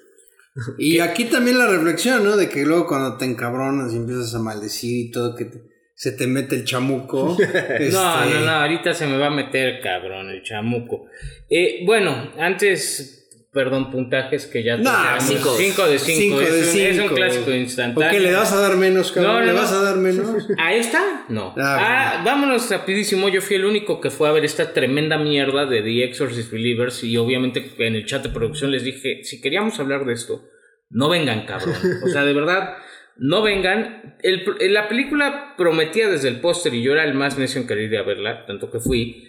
Y aquí también la reflexión, ¿no? De que luego cuando te encabronas y empiezas a maldecir y todo, que te- se te mete el chamuco. este, No, no, no, ahorita se me va a meter, cabrón, el chamuco. Eh, bueno, antes, perdón, puntajes que ya tocamos. cinco. Cinco de cinco. Cinco es, de un, es un cinco. clásico ¿Por instantáneo. qué le vas a dar menos, cabrón? No, no, ¿Le vas a dar menos? ¿A esta? No. Ah, Ah, vámonos rapidísimo. Yo fui el único que fue a ver esta tremenda mierda de The Exorcist Believers y obviamente en el chat de producción les dije, si queríamos hablar de esto, no vengan, cabrón. O sea, de verdad, no vengan. El, la película prometía desde el póster y yo era el más necio en querer ir a verla, tanto que fui.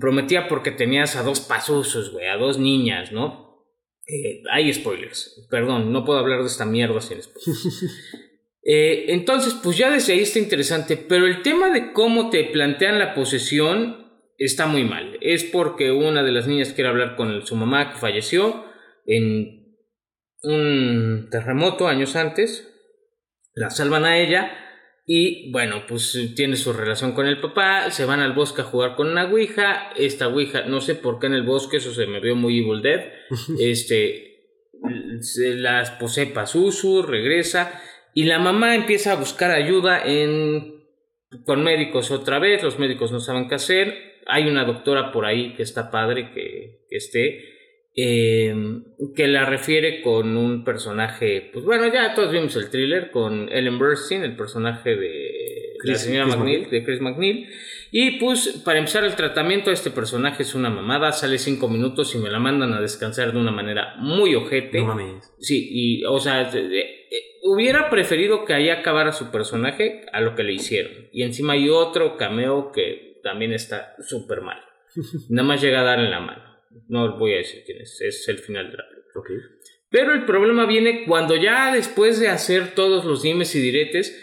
Prometía porque tenías a dos pasusos, güey, a dos niñas, ¿no? Eh, hay spoilers. Perdón, no puedo hablar de esta mierda sin spoilers. Eh, entonces, pues ya desde ahí está interesante, pero el tema de cómo te plantean la posesión está muy mal. Es porque una de las niñas quiere hablar con su mamá que falleció en un terremoto años antes. La salvan a ella y bueno, pues tiene su relación con el papá. Se van al bosque a jugar con una ouija. Esta ouija, no sé por qué en el bosque, eso se me vio muy Evil Dead. Este, se las posee Pazuzu, regresa. Y la mamá empieza a buscar ayuda en, con médicos otra vez. Los médicos no saben qué hacer. Hay una doctora por ahí que está padre que, que esté. Eh, que la refiere con un personaje. Pues bueno, ya todos vimos el thriller con Ellen Burstyn, el personaje de la señora Chris McNeil, McNeil. de Chris McNeil. Y pues para empezar el tratamiento, este personaje es una mamada, sale cinco minutos y me la mandan a descansar de una manera muy ojete. No mames. Sí, y o sea, de- de- eh, hubiera preferido que ahí acabara su personaje a lo que le hicieron. Y encima hay otro cameo que también está súper mal. Nada más llega a darle la mano. No voy a decir quién es, es el final de la película. Pero el problema viene cuando ya después de hacer todos los dimes y diretes,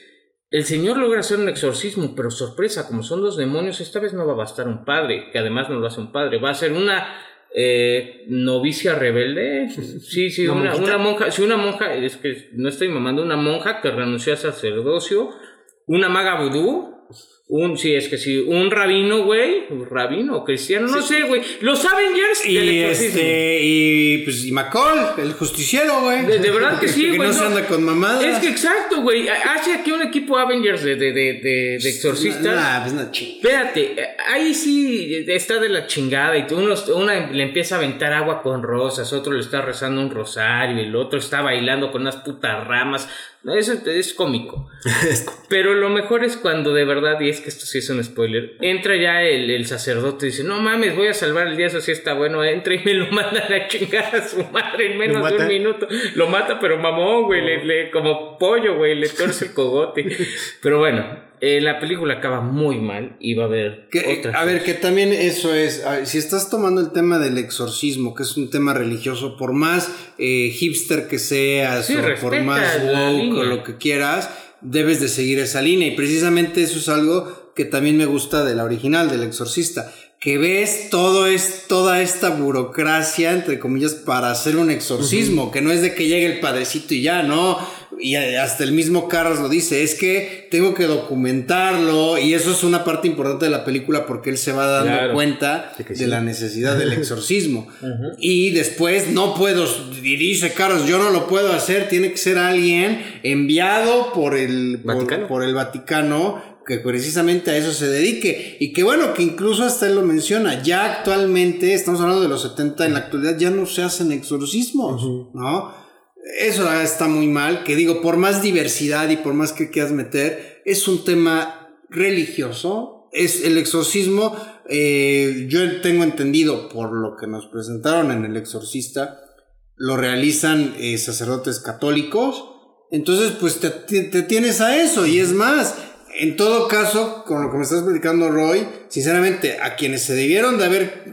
el señor logra hacer un exorcismo, pero sorpresa, como son dos demonios, esta vez no va a bastar un padre, que además no lo hace un padre, va a ser una eh, novicia rebelde. Sí, sí, ¿Una monja, sí, una monja, es que no estoy mamando, una monja que renunció a sacerdocio, una maga vudú. Un, sí, es que sí, un rabino, güey, un rabino, cristiano, no sé, güey. Los Avengers Y este, y pues, y McCall, el justiciero, güey. De- de verdad que sí, Que güey, no se anda con mamadas. Es que exacto, güey. Hace aquí un equipo Avengers de, de, de, de, de exorcistas. Nah, pues ching. Espérate, ahí sí está de la chingada y uno, una le empieza a aventar agua con rosas, otro le está rezando un rosario, el otro está bailando con unas putas ramas. Eso es cómico. Pero lo mejor es cuando de verdad, y es que esto sí es un spoiler, entra ya el, el sacerdote y dice, no mames, voy a salvar el día, eso sí está bueno, entra y me lo manda a la chingada a su madre en menos de un minuto. Lo mata, pero mamón, güey, le, le- como pollo, güey, le torce el cogote. Pero bueno, eh, la película acaba muy mal y va a haber Que, otra. a ver, que también eso es, ver, si estás tomando el tema del exorcismo, que es un tema religioso, por más eh, hipster que seas, Sí, o por más woke o lo que quieras, debes de seguir esa línea. Y precisamente eso es algo que también me gusta de la original, del exorcista. Que ves todo es, toda esta burocracia, entre comillas, para hacer un exorcismo, que no es de que llegue el padrecito y ya, no. Y hasta el mismo Carlos lo dice, es que tengo que documentarlo y eso es una parte importante de la película porque él se va dando Claro. cuenta De la necesidad del exorcismo. Y después no puedo, y dice Carlos, yo no lo puedo hacer, tiene que ser alguien enviado por el Vaticano. por el Vaticano que precisamente a eso se dedique y que bueno, que incluso hasta él lo menciona, ya actualmente, estamos hablando de los 70, en la actualidad ya no se hacen exorcismos, ¿no? Eso está muy mal, que digo, por más diversidad y por más que quieras meter, es un tema religioso, es el exorcismo, eh, yo tengo entendido por lo que nos presentaron en el exorcista, lo realizan eh, sacerdotes católicos, entonces pues te, te- tienes a eso y es más, en todo caso, con lo que me estás platicando Roy, sinceramente a quienes se debieron de haber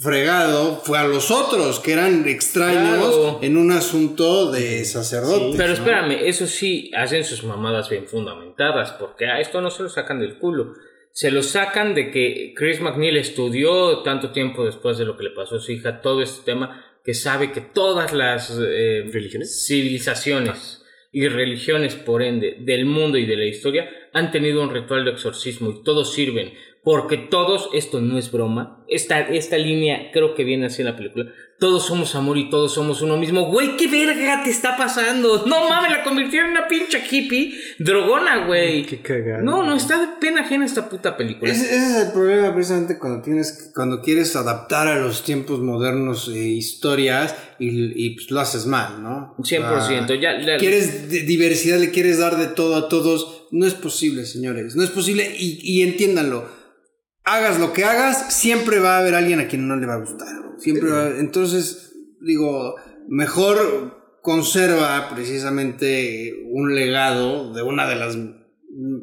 fregado fue a los otros que eran extraños Claro. en un asunto de sacerdotes. Pero ¿no? espérame, eso sí, hacen sus mamadas bien fundamentadas, porque a esto no se lo sacan del culo. Se lo sacan de que Chris McNeil estudió tanto tiempo después de lo que le pasó a su hija todo este tema, que sabe que todas las eh, ¿Religiones? civilizaciones y religiones, por ende, del mundo y de la historia, han tenido un ritual de exorcismo y todos sirven. Porque todos, esto no es broma, esta, esta línea creo que viene así en la película, todos somos amor y todos somos uno mismo. Güey, ¿qué verga te está pasando? No mames, la convirtieron en una pinche hippie drogona, güey. Qué cagado. No, no, está de pena ajena esta puta película. Ese, ese es el problema precisamente cuando tienes cuando quieres adaptar a los tiempos modernos eh, historias y, y, pues lo haces mal, ¿no? O sea, 100%. Ya, ya- quieres di- diversidad, le quieres dar de todo a todos. No es posible, señores. No es posible y, y entiéndanlo. Hagas lo que hagas, siempre va a haber alguien a quien no le va a gustar. Siempre va a- Entonces, digo, mejor conserva precisamente un legado de una de las,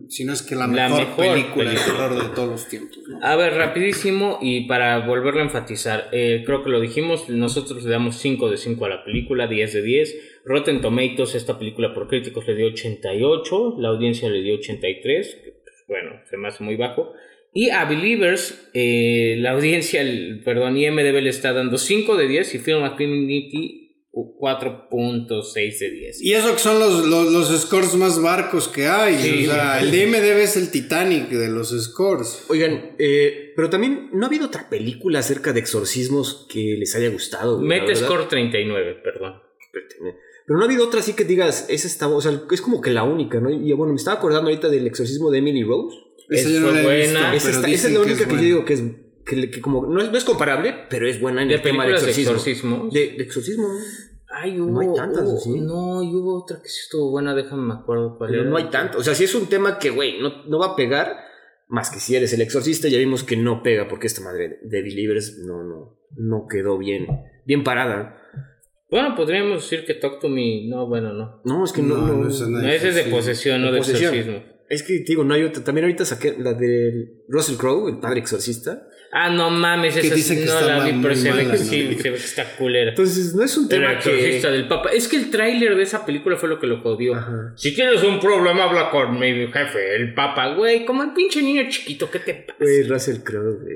si no es que la La mejor, mejor película de película. terror de todos los tiempos. ¿no? A ver, rapidísimo y para volverlo a enfatizar, eh, creo que lo dijimos, nosotros le damos 5 de 5 a la película, 10 de 10. Rotten Tomatoes, esta película por críticos le dio 88, la audiencia le dio 83, que, pues, bueno, se me hace muy bajo. Y a Believers, eh, la audiencia, el, perdón, IMDB le está dando 5 de 10 y Film Affinity 4.6 de 10. Y eso que son los, los, los scores más barcos que hay. Sí, o sea, sí. el DMDB es el Titanic de los scores. Oigan, eh, pero también no ha habido otra película acerca de exorcismos que les haya gustado. güey, la Mete verdad. score 39, perdón. Pero no ha habido otra así que digas, esa está, o sea, es como que la única, ¿no? Y bueno, me estaba acordando ahorita del exorcismo de Emily Rose. Esa Es yo no la he buena. visto, esa, pero está- esa es la que única que, yo digo que es que, como no es, no es comparable, pero es buena en De el tema de películas de exorcismo. De, de exorcismo. Ay, hubo, No hay tantas, hubo- ¿sí? No, y hubo otra que sí estuvo buena, déjame me acuerdo cuál Pero era. no hay tanto. O sea, si es un tema que, güey, no, no va a pegar, más que si eres el exorcista, ya vimos que no pega, porque esta madre de Believers no, no, no quedó bien, bien parada. Bueno, podríamos decir que Talk to Me. No, bueno, no. No, es que no. No, no- no es No, ese es de posesión, no De de posesión. exorcismo. Es que, te digo, no hay otra. También ahorita saqué la de Russell Crowe, el padre exorcista. Ah, no mames, esa dicen que no está la vi, pero se ve que sí, se ve que está culera. Entonces, no es un El tema que. exorcista del papa. Es que el tráiler de esa película fue lo que lo jodió. Ajá. Si tienes un problema, habla con mi jefe, el papa, güey. Como el pinche niño chiquito, ¿qué te pasa? Güey, Russell Crowe, güey.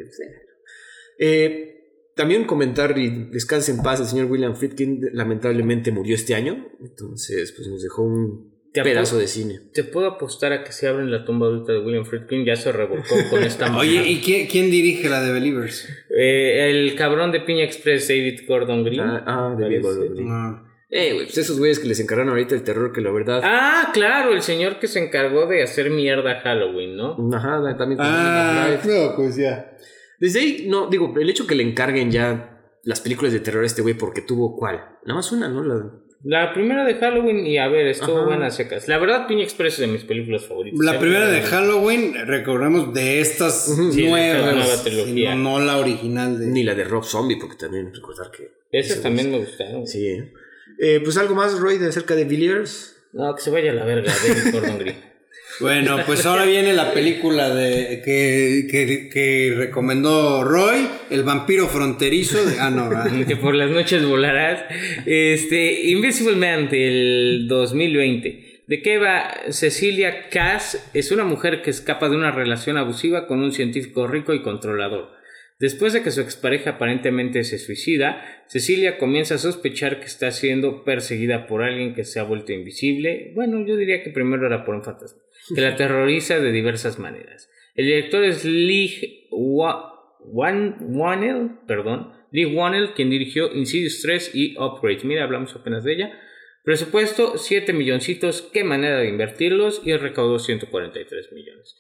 Eh, también comentar y descanse en paz, el señor William Friedkin lamentablemente murió este año. Entonces, pues nos dejó un Te pedazo de cine. Te puedo apostar a que si abren la tumba ahorita de William Friedkin, ya se revolcó con esta Oye, mamada. ¿y quién, quién dirige la de Believers? Eh, el cabrón de Piña Express, David Gordon Green. Ah, ah, David. Gordon Green. No. Eh, güey, pues esos güeyes que les encargaron ahorita el terror, que la verdad. Ah, claro, el señor que se encargó de hacer mierda Halloween, ¿no? Ajá, también Ah, no, pues ya. Desde ahí, no, digo, el hecho que le encarguen ya las películas de terror a este güey, porque tuvo cuál? Nada más una, ¿no? La- La primera de Halloween, y a ver, estuvo Ajá. buena secas. La verdad, Piña Express es de mis películas favoritas. La primera de Halloween, recordemos de estas. Sí, nuevas, nueva trilogía. no la original de... Ni la de Rob Zombie, porque también recordar que. Esas también me gustaron. Sí, eh. Eh, pues algo más, Roy, de acerca de Villiers. No, que se vaya a la verga, David Gordon Green. Bueno, pues ahora viene la película de que, que, recomendó Roy, El vampiro fronterizo de... Ah, no, ah. que por las noches volarás. Este, Invisible Man del 2020. ¿De qué va? Cecilia Cass es una mujer que escapa de una relación abusiva con un científico rico y controlador. Después de que su expareja aparentemente se suicida, Cecilia comienza a sospechar que está siendo perseguida por alguien que se ha vuelto invisible. Bueno, yo diría que primero era por un fantasma, que la terroriza de diversas maneras. El director es Lee Wa- Wan- Wannell, perdón, Lee Wannell, quien dirigió Insidious 3 y Upgrade. Mira, hablamos apenas de ella. Presupuesto 7 milloncitos, qué manera de invertirlos y recaudó 143 millones.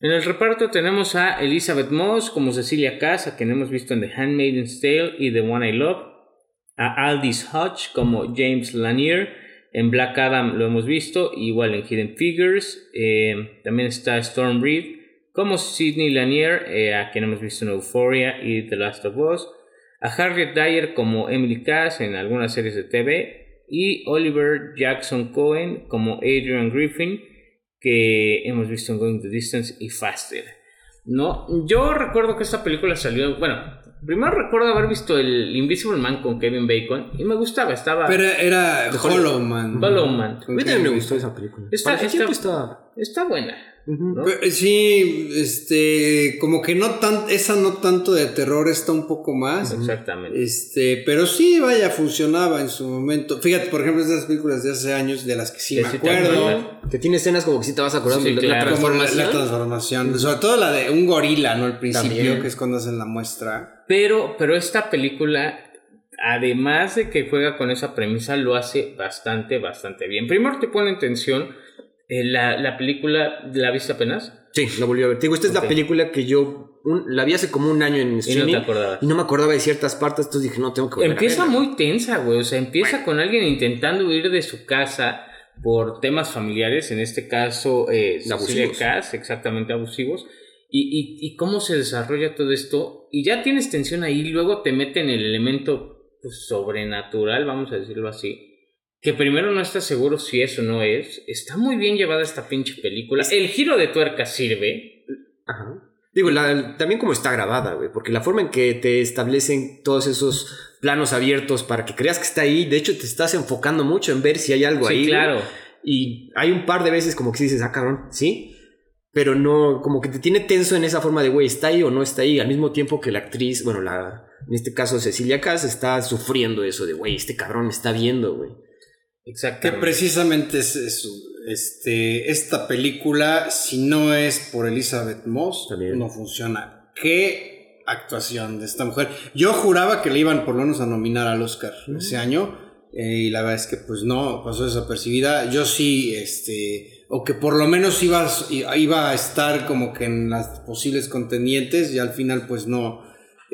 En el reparto tenemos a Elizabeth Moss como Cecilia Cass, a quien hemos visto en The Handmaid's Tale y The One I Love, a Aldis Hodge como James Lanier, en Black Adam lo hemos visto, igual en Hidden Figures, eh, también está Storm Reed como Sidney Lanier, eh, a quien hemos visto en Euphoria y The Last of Us, a Harriet Dyer como Emily Cass en algunas series de TV, y Oliver Jackson Cohen como Adrian Griffin, que hemos visto en Going the Distance y Faster. No, yo recuerdo que esta película salió, bueno, primero recuerdo haber visto el Invisible Man con Kevin Bacon y me gustaba, estaba Pero era Hollow Man. Hollow Man. A mí también me gustó esa película. Está-. Está buena. Pero, Sí, este, como que no tan, esa no tanto de terror está un poco más. Exactamente. Este, pero sí, vaya, funcionaba en su momento. Fíjate, por ejemplo, esas películas de hace años de las que sí Que me sí acuerdo. Que tiene escenas como que sí te vas acordando Sí, de la transformación. la transformación. Sobre todo la de un gorila, ¿no? Al principio, También. que es cuando hacen la muestra. Pero, pero esta película, además de que juega con esa premisa, lo hace bastante, bastante bien. Primero te pone en tensión eh, la, la película, ¿la viste apenas? Sí, la volví a ver. Te digo, esta es Ok. la película que yo un- la vi hace como un año en Y no streaming. te acordabas. Y no me acordaba de ciertas partes, entonces dije, no, tengo que volver a Empieza verla. muy tensa, güey. O sea, empieza con alguien intentando huir de su casa por temas familiares, en este caso, eh, Abusivos. Exactamente abusivos. Y, y, y cómo se desarrolla todo esto. Y ya tienes tensión ahí, luego te meten el elemento pues, sobrenatural, vamos a decirlo así. Que primero no estás seguro si eso no es. Está muy bien llevada esta pinche película. El giro de tuerca sirve. Ajá. Digo, la- también como está grabada, güey, porque la forma en que te establecen todos esos planos abiertos para que creas que está ahí, de hecho te estás enfocando mucho en ver si hay algo Sí, ahí. güey. claro. Y hay un par de veces como que dices, ah, cabrón, sí. Pero no, como que te tiene tenso en esa forma de, güey, está ahí o no está ahí, al mismo tiempo que la actriz, bueno, la, en este caso Cecilia Cass, está sufriendo eso de, güey, este cabrón me está viendo, güey. Que Exactamente. precisamente es eso. Este, esta película, si no es por Elizabeth Moss, También. no funciona. Qué actuación de esta mujer. Yo juraba que le iban por lo menos a nominar al Oscar ese año. eh, y la verdad es que pues no, pasó desapercibida. Yo sí, este, o que por lo menos iba, a- iba a estar como que en las posibles contendientes y al final pues no.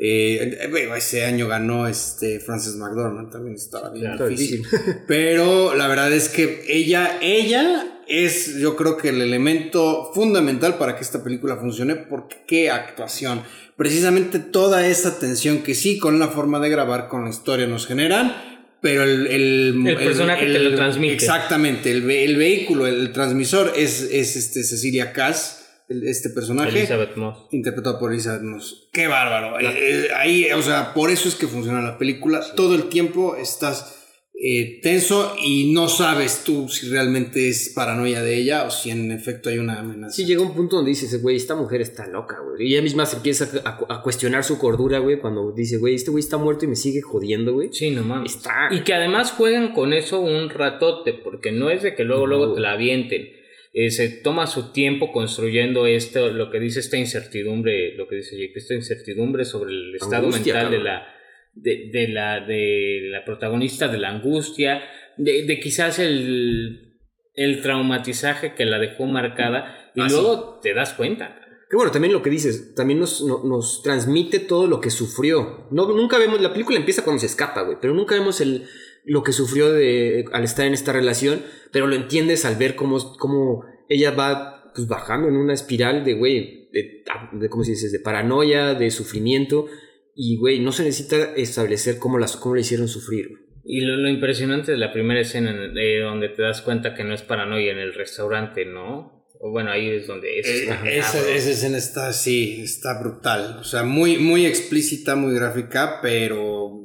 Eh, eh, ese año ganó este Frances McDormand, también estaba bien Claro, difícil. Pero la verdad es que ella, ella es yo creo que el elemento fundamental para que esta película funcione, porque qué actuación. Precisamente toda esa tensión que sí con la forma de grabar, con la historia nos generan, pero el... El, El personaje te lo transmite. Exactamente, el, ve- el vehículo, el transmisor es, es este Cecilia Cass, el- este personaje. Elizabeth Moss. Interpretado por Elizabeth Moss. ¡Qué bárbaro! Eh, eh, ahí, o sea, por eso es que funciona la película. Todo el tiempo estás eh, tenso y no sabes tú si realmente es paranoia de ella o si en efecto hay una amenaza. Sí, llega un punto donde dices, güey, esta mujer está loca, güey. Y ella misma se empieza a, a cuestionar su cordura, güey, cuando dice, güey, este güey está muerto y me sigue jodiendo, güey. Sí, no mames. Está- Y que además juegan con eso un ratote, porque no es de que luego, luego te la avienten. Eh, se toma su tiempo construyendo esto, lo que dice esta incertidumbre, lo que dice Jake, esta incertidumbre sobre el estado Angustia, mental de la, de, de la, de la protagonista, de la angustia, de, de quizás el, el traumatizaje que la dejó marcada, y Ah, luego te das cuenta. Que bueno, también lo que dices, también nos, no- nos transmite todo lo que sufrió. No, nunca vemos, la película empieza cuando se escapa, güey, pero nunca vemos el, lo que sufrió de, al estar en esta relación, pero lo entiendes al ver cómo, cómo ella va pues, bajando en una espiral de, güey, de, de, ¿cómo se dice? De paranoia, de sufrimiento, y, güey, no se necesita establecer cómo, las, cómo le hicieron sufrir. Y lo, lo impresionante de la primera escena en- de donde te das cuenta que no es paranoia en el restaurante, ¿no? O bueno, ahí es donde es. Eh, esa, cabrón. esa escena está, sí, está brutal. O sea, muy, muy explícita, muy gráfica, pero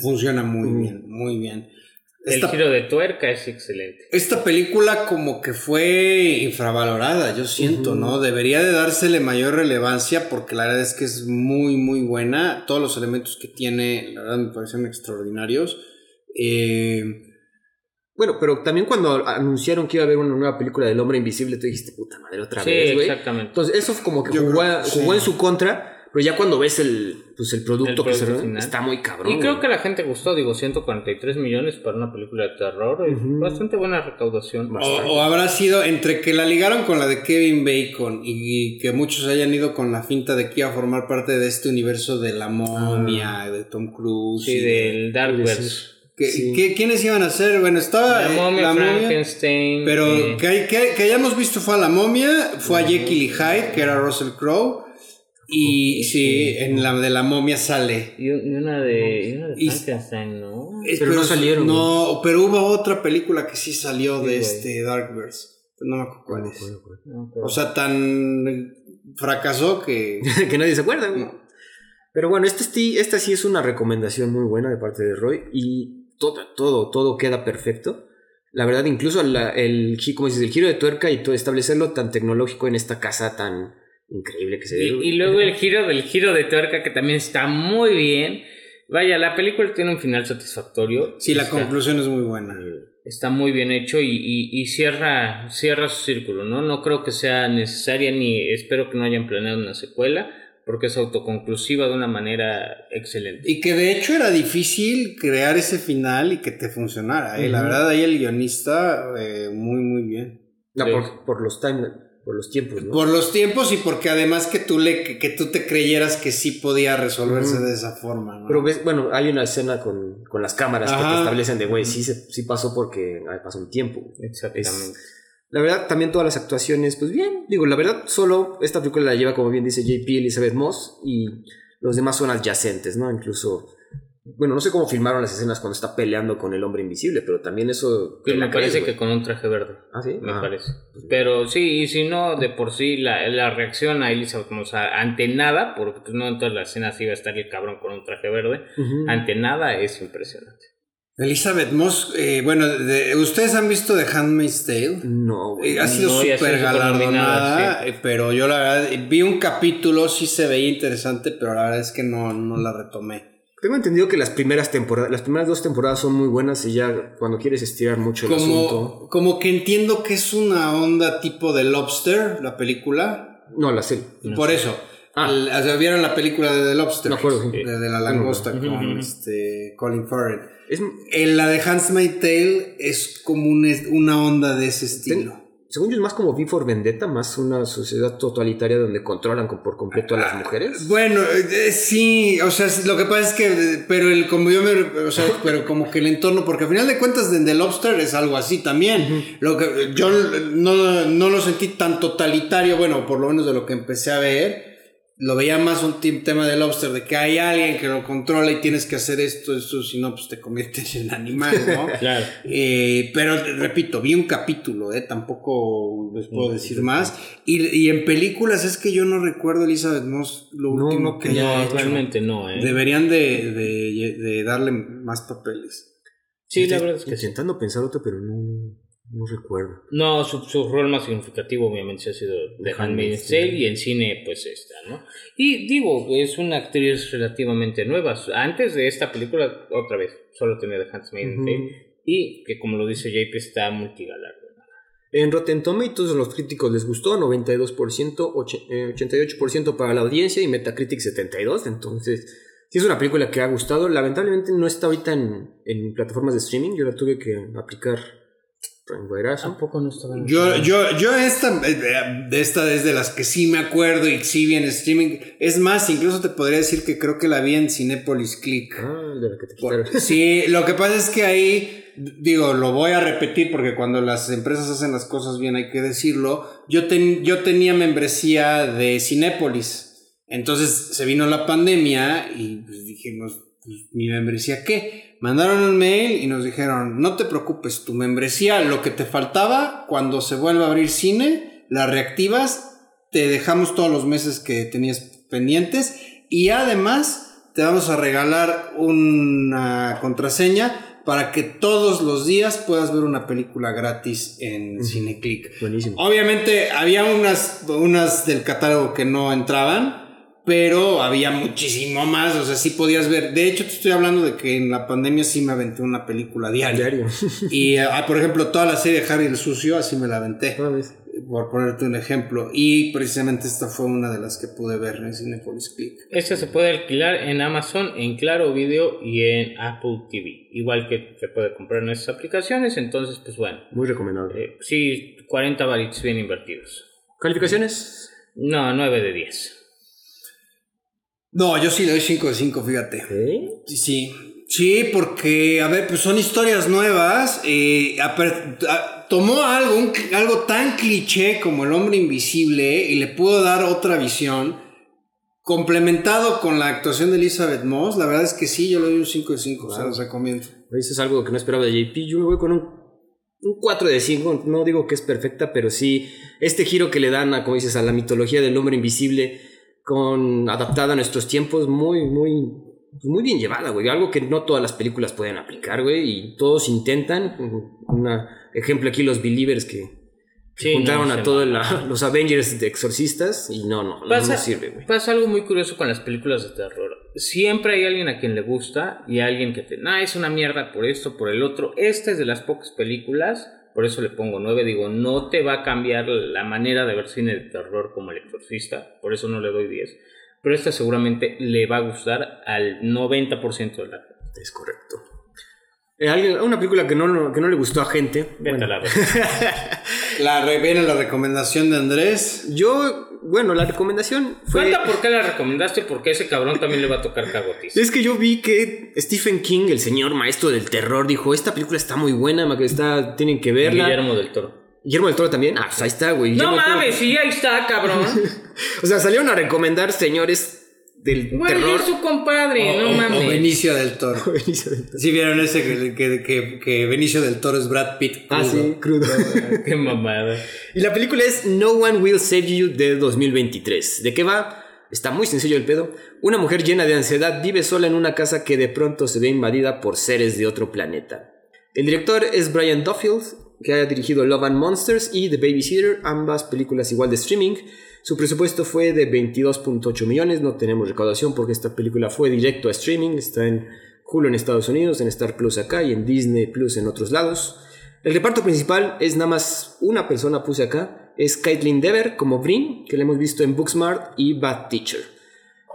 funciona muy Mm. bien, muy bien. El giro de tuerca es excelente. esta película como que fue infravalorada, yo siento. ¿no? Debería de dársele mayor relevancia porque la verdad es que es muy, muy buena. Todos los elementos que tiene, la verdad me parecen extraordinarios. Eh, Bueno, pero también cuando anunciaron que iba a haber una nueva película del hombre invisible, tú dijiste, puta madre, otra Sí, vez, güey. exactamente. Entonces, eso como que Yo jugó, creo a- que jugó sí. en su contra, pero ya cuando ves el, pues el producto El que se final. está muy cabrón. Y creo güey. que la gente gustó, digo, 143 millones para una película de terror. es Ujú. Bastante buena recaudación. O, o habrá sido entre que la ligaron con la de Kevin Bacon y que muchos hayan ido con la finta de que iba a formar parte de este universo de la momia, de Tom Cruise. Sí, y de- del Darkverse. que- sí. que- ¿Quiénes iban a ser? Bueno, estaba La eh, momia, la momia, Frankenstein. pero eh, que, hay- que, que hayamos visto fue a la momia, fue a Jekyll y Hyde, que era Russell Crowe. Y sí, en la de la momia sale. y un- y una de, y una de Y- Frankenstein, ¿no? Pero no salieron, No, pero hubo otra película que sí salió Sí, de güey. este Darkverse. No me acuerdo cuál es. No, pero- O sea, tan fracasó que. que nadie se acuerda, güey. No. Pero bueno, esta sí, esta sí es una recomendación muy buena de parte de Roy y todo, todo, todo queda perfecto. La verdad, incluso la- el, como dices, el giro de tuerca y todo, establecerlo tan tecnológico en esta casa tan increíble que se. Y, y luego el giro del giro de tuerca que también está muy bien. Vaya, la película tiene un final satisfactorio. Sí, la Está- conclusión es muy buena. Está muy bien hecho y, y- y cierra, cierra su círculo, ¿no? No creo que sea necesaria ni espero que no hayan planeado una secuela porque es autoconclusiva de una manera excelente. Y que de hecho era difícil crear ese final y que te funcionara. ¿eh? La verdad, ahí el guionista, eh, muy, muy bien. No, Sí. por, por los time, por los tiempos, ¿no? Por los tiempos y porque además que tú, le, que, que tú te creyeras que sí podía resolverse de esa forma. ¿no? Pero ves, bueno, hay una escena con, con las cámaras que te establecen de, güey, sí, sí pasó porque pasó un tiempo. Exactamente. La verdad, también todas las actuaciones, pues bien. Digo, la verdad, solo esta película la lleva, como bien dice JP Elizabeth Moss, y los demás son adyacentes, ¿no? Incluso, bueno, no sé cómo filmaron las escenas cuando está peleando con el hombre invisible, pero también eso... Me parece crees, que con un traje verde. Ah, sí. me Ah. parece. Pero sí, y si no, de por sí, la, la reacción a Elizabeth Moss a- ante nada, porque pues, no en todas las escenas iba a estar el cabrón con un traje verde, ante nada es impresionante. Elizabeth Moss, eh, bueno, de- ¿ustedes han visto The Handmaid's Tale? No, güey. Eh, ha sido No, súper galardonada, pero yo la verdad vi un capítulo, sí se veía interesante, pero la verdad es que no, no la retomé. Tengo entendido que las primeras temporadas, las primeras dos temporadas son muy buenas y ya cuando quieres estirar mucho el asunto... Como, como que entiendo que es una onda tipo de Lobster, la película. No, la serie. No Por sé. eso. Ah. El- o sea, vieron la película de The Lobster. Me acuerdo, sí. De, de la langosta con este Colin Farrell. Es, En la de Handmaid's Tale es como un una onda de ese estilo. Según yo es más como V for Vendetta, más una sociedad totalitaria donde controlan con- por completo a las mujeres. Bueno, eh, sí, o sea, lo que pasa es que, eh, pero el, como yo me, o sea, pero como que el entorno, porque al final de cuentas de The Lobster es algo así también. Lo que yo no, no lo sentí tan totalitario, bueno, por lo menos de lo que empecé a ver. Lo veía más un tema de Lobster, de que hay alguien que lo controla y tienes que hacer esto, esto, si no, pues te conviertes en animal, ¿no? Claro. Eh, pero repito, vi un capítulo, ¿eh? tampoco les puedo decir más. Y, y en películas es que yo no recuerdo Elizabeth Moss lo No, último no, que haya No, hecho. realmente no, ¿eh? Deberían de, de- de darle más papeles. Sí, la verdad es que sí. Intentando pensar otro, pero no, no recuerdo. No, su, su rol más significativo obviamente ha sido The Handmaid's Tale y en cine pues esta, ¿no? Y digo, es una actriz relativamente nueva. Antes de esta película, otra vez, solo tenía The Handmaid's Ujú. Tale y que como lo dice JP está multigalardonada. En Rotten Tomatoes los críticos les gustó, 92%, och- eh, 88% para la audiencia y Metacritic 72%, entonces sí es una película que ha gustado. Lamentablemente no está ahorita en, en plataformas de streaming, yo la tuve que aplicar en guairazo. Tampoco no estaba en Yo, yo, yo esta, eh, de esta es de las que sí me acuerdo y sí vi en streaming. Es más, incluso te podría decir que creo que la vi en Cinepolis Click. Ah, de la que te Por- quitaron. Sí, lo que pasa es que ahí, digo, lo voy a repetir porque cuando las empresas hacen las cosas bien hay que decirlo. Yo, ten- yo tenía membresía de Cinépolis. Entonces se vino la pandemia y pues, dijimos, ¿mi membresía qué? Mandaron un mail y nos dijeron, no te preocupes, tu membresía, lo que te faltaba, cuando se vuelva a abrir cine, la reactivas, te dejamos todos los meses que tenías pendientes y además te vamos a regalar una contraseña para que todos los días puedas ver una película gratis en Cineclick. Buenísimo. Obviamente había unas, unas del catálogo que no entraban, pero había muchísimo más, o sea, sí podías ver. De hecho, te estoy hablando de que en la pandemia sí me aventé una película diaria. Diario. Y, ah, por ejemplo, toda la serie de Harry el Sucio, así me la aventé, vez. por ponerte un ejemplo. Y precisamente esta fue una de las que pude ver en Cinepolis Click. Esta se puede alquilar en Amazon, en Claro Video y en Apple TV. Igual que se puede comprar en esas aplicaciones. Entonces, pues bueno, Muy recomendable. eh, sí, 40 varitos bien invertidos. ¿Calificaciones? No, 9 de 10. No, yo sí le doy 5 de 5, fíjate. ¿Eh? Sí, sí. Sí, porque, a ver, pues son historias nuevas. eh, tomó algo, un- algo tan cliché como el hombre invisible y le pudo dar otra visión. Complementado con la actuación de Elizabeth Moss, la verdad es que sí, yo le doy un 5 de 5, se Wow. los recomiendo. Eso es algo que no esperaba de JP. Yo me voy con un, un 4 de 5. No digo que es perfecta, pero sí este giro que le dan a, como dices, a la mitología del hombre invisible, con adaptada a nuestros tiempos, muy, muy, muy bien llevada, güey. Algo que no todas las películas pueden aplicar, güey. Y todos intentan. Un ejemplo aquí, los Believers que Sí, juntaron no, a todos los Avengers de exorcistas y no, no, no Pasa, sirve, güey. pasa algo muy curioso con las películas de terror. Siempre hay alguien a quien le gusta y alguien que te, nah, es una mierda por esto, por el otro. Esta es de las pocas películas, por eso le pongo 9. Digo, no te va a cambiar la manera de ver cine de terror como el exorcista, por eso no le doy 10. Pero esta seguramente le va a gustar al 90% de la gente. Es correcto. Eh, alguien- una película que no, que no le gustó a gente. Vete bueno, a la. La, re- viene la recomendación de Andrés. Yo, bueno, la recomendación fue. Cuenta por qué la recomendaste, porque a ese cabrón también le va a tocar cagotis. Es que yo vi que Stephen King, el señor maestro del terror, dijo: Esta película está muy buena, está, tienen que verla. Guillermo del Toro. Guillermo del Toro también. Ah, pues ahí está, güey. No Guillermo mames, sí, ahí está, cabrón. O sea, salieron a recomendar señores del Güey, terror. es su compadre, o, no o- mames. o Benicio del Toro. Benicio del Toro. Sí, vieron ese que, que, que, que Benicio del Toro es Brad Pitt. Ah, sí, crudo. Qué mamada. Y la película es No One Will Save You de 2023. ¿De qué va? Está muy sencillo el pedo. Una mujer llena de ansiedad vive sola en una casa que de pronto se ve invadida por seres de otro planeta. El director es Brian Duffield, que ha dirigido Love and Monsters y The Babysitter, ambas películas igual de streaming. Su presupuesto fue de 22.8 millones, no tenemos recaudación porque esta película fue directo a streaming, está en Hulu en Estados Unidos, en Star Plus acá y en Disney Plus en otros lados. El reparto principal es nada más una persona, puse acá, es Caitlin Dever como Brin, que la hemos visto en Booksmart y Bad Teacher.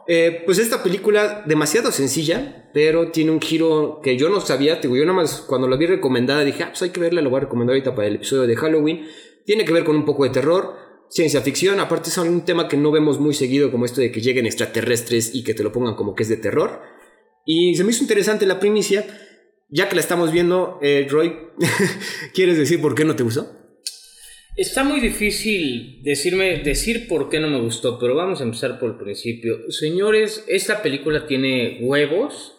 Eh, pues esta película demasiado sencilla, pero tiene un giro que yo no sabía. Digo, yo nada más cuando la vi recomendada dije, ah, pues hay que verla, lo voy a recomendar ahorita para el episodio de Halloween. Tiene que ver con un poco de terror, ciencia ficción, aparte es un tema que no vemos muy seguido como esto de que lleguen extraterrestres y que te lo pongan como que es de terror. Y se me hizo interesante la primicia, ya que la estamos viendo, eh, Roy, ¿quieres decir por qué no te gustó? Está muy difícil decirme, decir por qué no me gustó, pero vamos a empezar por el principio. Señores, esta película tiene huevos,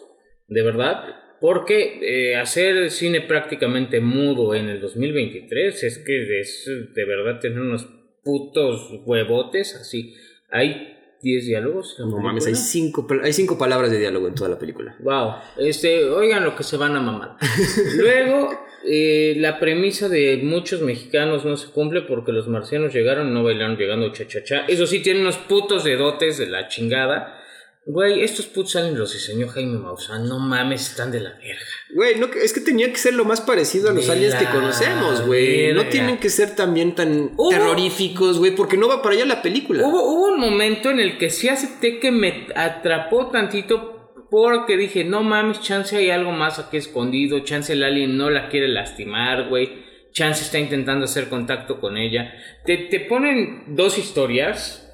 de verdad, porque eh, hacer cine prácticamente mudo en el 2023 es que es de verdad tener unos putos huevotes así. Hay 10 diálogos. No mames, hay cinco, hay cinco palabras de diálogo en toda la película. Wow, este, oigan lo que se van a mamar. Luego, eh, la premisa de muchos mexicanos no se cumple porque los marcianos llegaron, no bailaron llegando cha cha cha. Eso sí, tienen unos putos dedotes de la chingada. Güey, estos putos salen los diseñó Jaime Maussan. No mames, están de la verga. Güey, no, es que tenía que ser lo más parecido a los aliens que conocemos, güey. No tienen que ser también tan Hubo- terroríficos, güey, porque no va para allá la película. Hubo, hubo un momento en el que sí acepté que me atrapó tantito porque dije, no mames, chance hay algo más aquí escondido, chance el alien no la quiere lastimar, güey, chance está intentando hacer contacto con ella. Te, te ponen dos historias,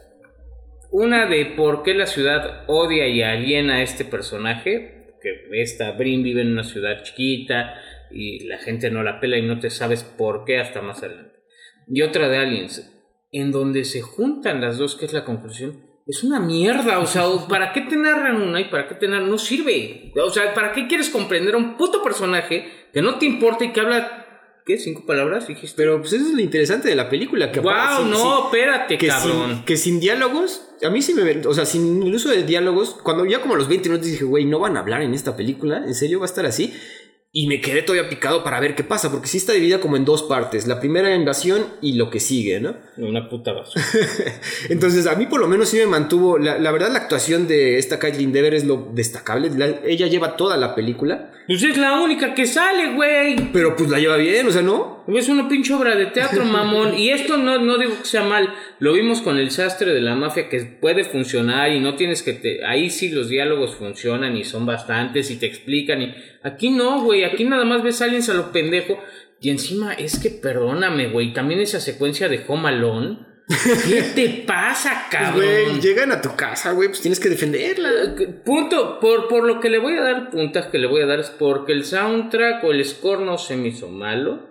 una de por qué la ciudad odia y aliena a este personaje, que esta Brin vive en una ciudad chiquita y la gente no la pela y no te sabes por qué hasta más adelante. Y otra de Aliens, en donde se juntan las dos, que es la conclusión. Es una mierda, o sea, ¿para qué te narran una y para qué te narran? No sirve. O sea, ¿para qué quieres comprender a un puto personaje que no te importa y que habla, ¿qué? ¿Cinco palabras? Dijiste. Pero pues eso es lo interesante de la película. Que wow, aparte, no, sí- espérate, que cabrón. sin, que sin diálogos, a mí sí me... O sea, sin el uso de diálogos, cuando ya como a los 20 minutos dije, güey, no van a hablar en esta película, ¿en serio va a estar así? Y me quedé todavía picado para ver qué pasa, porque sí está dividida como en dos partes. La primera invasión y lo que sigue, ¿no? Una puta basura. Entonces, a mí por lo menos sí me mantuvo. La, la verdad, la actuación de esta Caitlyn Dever es lo destacable. La- ella lleva toda la película, Pues es la única que sale, güey. pero pues la lleva bien, o sea, ¿no? Es una pinche obra de teatro, mamón. Y esto no, no digo que sea mal. Lo vimos con el sastre de la mafia que puede funcionar y no tienes que te... Ahí sí los diálogos funcionan y son bastantes y te explican. Y aquí no, güey. Aquí nada más ves a alguien a lo pendejo. Y encima es que perdóname, güey. También esa secuencia de Home Alone. ¿Qué te pasa, cabrón? Güey, llegan a tu casa, güey, pues tienes que defenderla. Punto, por, por lo que le voy a dar puntas que le voy a dar es porque el soundtrack o el score no se me hizo malo.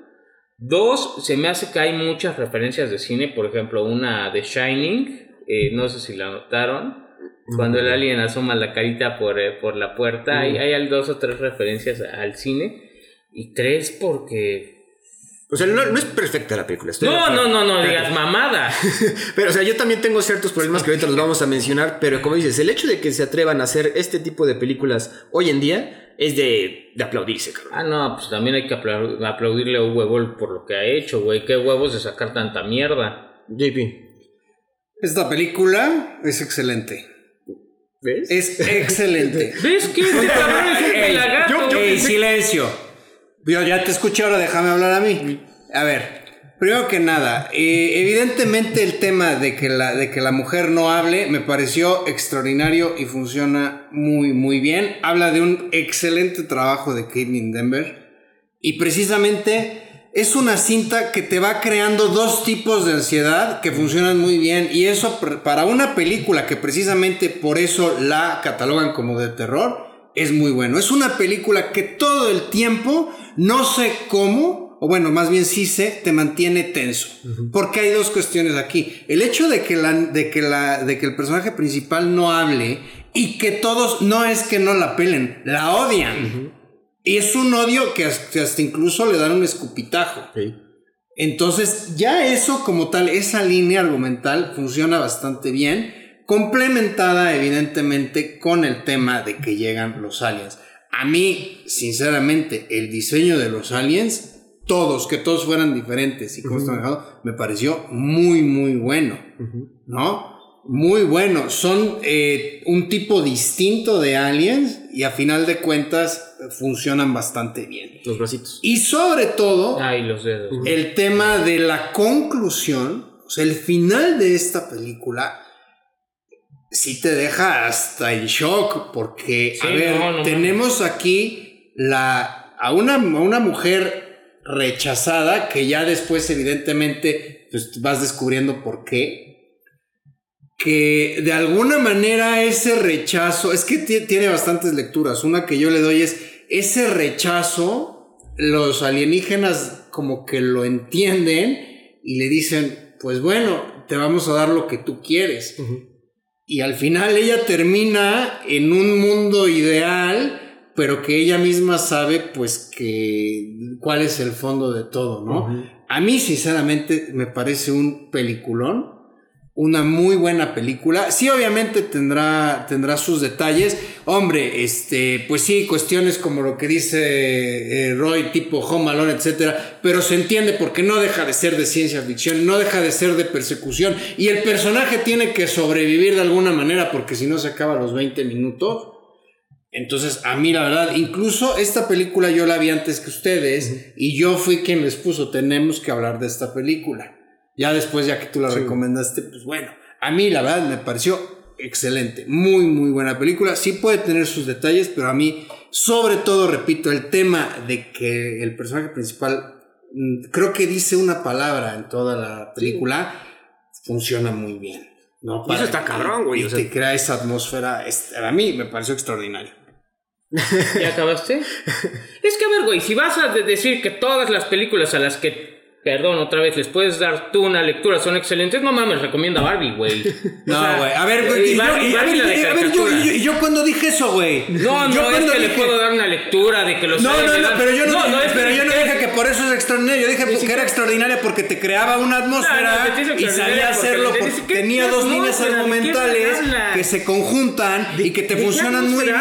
Dos, se me hace que hay muchas referencias de cine, por ejemplo, una de Shining, eh, no sé si la notaron, cuando el alien asoma la carita por, eh, por la puerta, hay, hay dos o tres referencias al cine. Y tres, porque... O sea, no, no es perfecta la película. estoy No, no, no, no digas mamada. Pero, o sea, yo también tengo ciertos problemas que ahorita los vamos a mencionar, pero como dices, el hecho de que se atrevan a hacer este tipo de películas hoy en día es de, de aplaudirse, cabrón. Ah, no, pues también hay que aplau- aplaudirle a Boll por lo que ha hecho, güey. Qué huevos de sacar tanta mierda. JP, Esta película es excelente. ¿ves? Es excelente. ¿Ves que este cabrón es un Ey, pelagato? yo- yo- Ey, silencio. Yo ya te escuché, ahora déjame hablar a mí. A ver, primero que nada, eh, evidentemente el tema de que, la, de que la mujer no hable me pareció extraordinario y funciona muy, muy bien. Habla de un excelente trabajo de Caitlin Denver. Y precisamente es una cinta que te va creando dos tipos de ansiedad que funcionan muy bien. Y eso para una película que precisamente por eso la catalogan como de terror, es muy bueno. Es una película que todo el tiempo, no sé cómo, o bueno, más bien sí sé, te mantiene tenso. Porque hay dos cuestiones aquí. El hecho de que, la, de, que la, de que el personaje principal no hable y que todos, no es que no la pelen, la odian. Y es un odio que hasta, incluso le dan un escupitajo. Sí. Entonces, ya eso como tal, esa línea argumental funciona bastante bien, complementada evidentemente con el tema de que llegan los aliens. A mí, sinceramente, el diseño de los aliens, todos, que todos fueran diferentes y cómo está manejado, me pareció muy, muy bueno, ¿no? Muy bueno. Son eh, un tipo distinto de aliens y a final de cuentas eh, funcionan bastante bien. Los bracitos. Y sobre todo, Ay, los dedos. el tema de la conclusión, o sea, el final de esta película, sí te deja hasta en shock, porque, a ver, no, no tenemos aquí la, a, una, a una mujer rechazada, que ya después evidentemente pues, vas descubriendo por qué. Que de alguna manera ese rechazo, es que tiene bastantes lecturas. Una que yo le doy es ese rechazo, los alienígenas como que lo entienden y le dicen, pues bueno, te vamos a dar lo que tú quieres. Y al final ella termina en un mundo ideal, pero que ella misma sabe pues que cuál es el fondo de todo, ¿no? A mí sinceramente me parece un peliculón una muy buena película. Sí, obviamente tendrá, tendrá sus detalles. Hombre, este, pues sí, cuestiones como lo que dice eh, Roy, tipo Home Alone, etcétera, pero se entiende porque no deja de ser de ciencia ficción, no deja de ser de persecución y el personaje tiene que sobrevivir de alguna manera porque si no se acaba los 20 minutos. Entonces, a mí la verdad, incluso esta película yo la vi antes que ustedes y yo fui quien les puso, tenemos que hablar de esta película. Ya después, ya que tú la recomendaste, pues bueno, a mí la verdad me pareció excelente, muy, muy buena película. Sí puede tener sus detalles, pero a mí, sobre todo, repito, el tema de que el personaje principal mm, creo que dice una palabra en toda la película, funciona muy bien. No, Eso está cabrón, güey. Y te crea esa atmósfera. A mí me pareció extraordinario. ¿Ya acabaste? es que, a ver, güey, si vas a decir que todas las películas a las que Perdón, otra vez, les puedes dar tú una lectura, son excelentes. No mames, recomienda Barbie, güey. No, güey. A ver, güey. Y, a ver, yo, yo, cuando dije eso, güey. No, no, yo es que le puedo dar una lectura de que los. No, no, no, pero yo no, pero yo no dije que por eso es extraordinario. Yo dije que era extraordinaria porque te creaba una atmósfera y sabía hacerlo porque tenía dos líneas argumentales que se conjuntan y que te funcionan muy bien.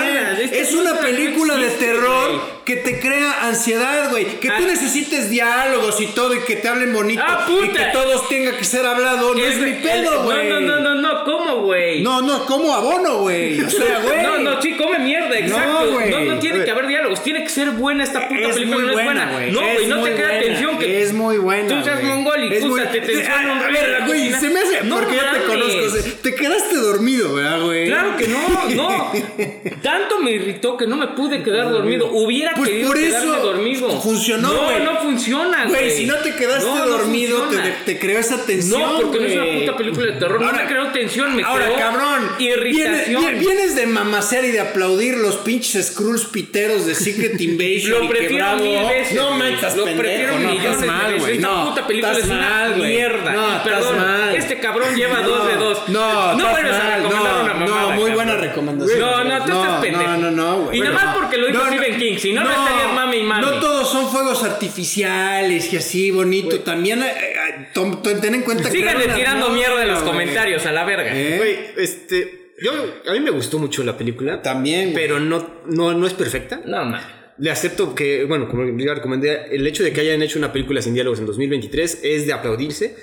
Es una película de terror que te crea ansiedad, güey. Que tú necesites diálogos y todo y que te hablen bonito ah, y que todos tenga que ser hablado. No es, mi pedo, güey. No, no, no, no, ¿cómo, güey? No, no, como abono, güey. O sea, güey. no, no, sí, come mierda, exacto. No, güey. No, no tiene que haber diálogos, tiene que ser buena esta puta es película. no es buena. No, güey, no te crea atención. Que es muy buena. Tú seas mongol y te tensión A ver, güey, se me hace. porque ya te conozco. Te quedaste dormido, ¿verdad, güey? Claro que no, no. Tanto me irritó que no me pude quedar dormido. Hubiera pues querido quedarme dormido. Funcionó, güey. No, no funciona, güey. Si no te quedaste dormido, te, te, creó esa tensión. No, porque no es una puta película de terror. no me creó tensión, me ahora, cabrón, irritación. Vienes, de mamacer y de aplaudir los pinches Skrulls piteros de Secret Invasion. lo prefiero mil veces. No estás Lo prefiero no, millones de veces. Esta puta película es una mierda. No, perdón. Este cabrón lleva dos de dos. No, no vuelves a recomendar una mamada. No, muy buena recomendación. No, no, tú estás pendejo. No, no, no, güey. Y nada más porque lo dijo Stephen King. Si no, no estarías mami y mami. No todos son fuegos artificiales y así bonito. También eh, eh, ten en cuenta que. Síganle tirando mierda en los comentarios a la verga. ¿Eh? Güey, este. Yo, a mí me gustó mucho la película. También. Pero no, no, no es perfecta. No, no. Le acepto que, bueno, como ya recomendé, el hecho de que hayan hecho una película sin diálogos en 2023 es de aplaudirse.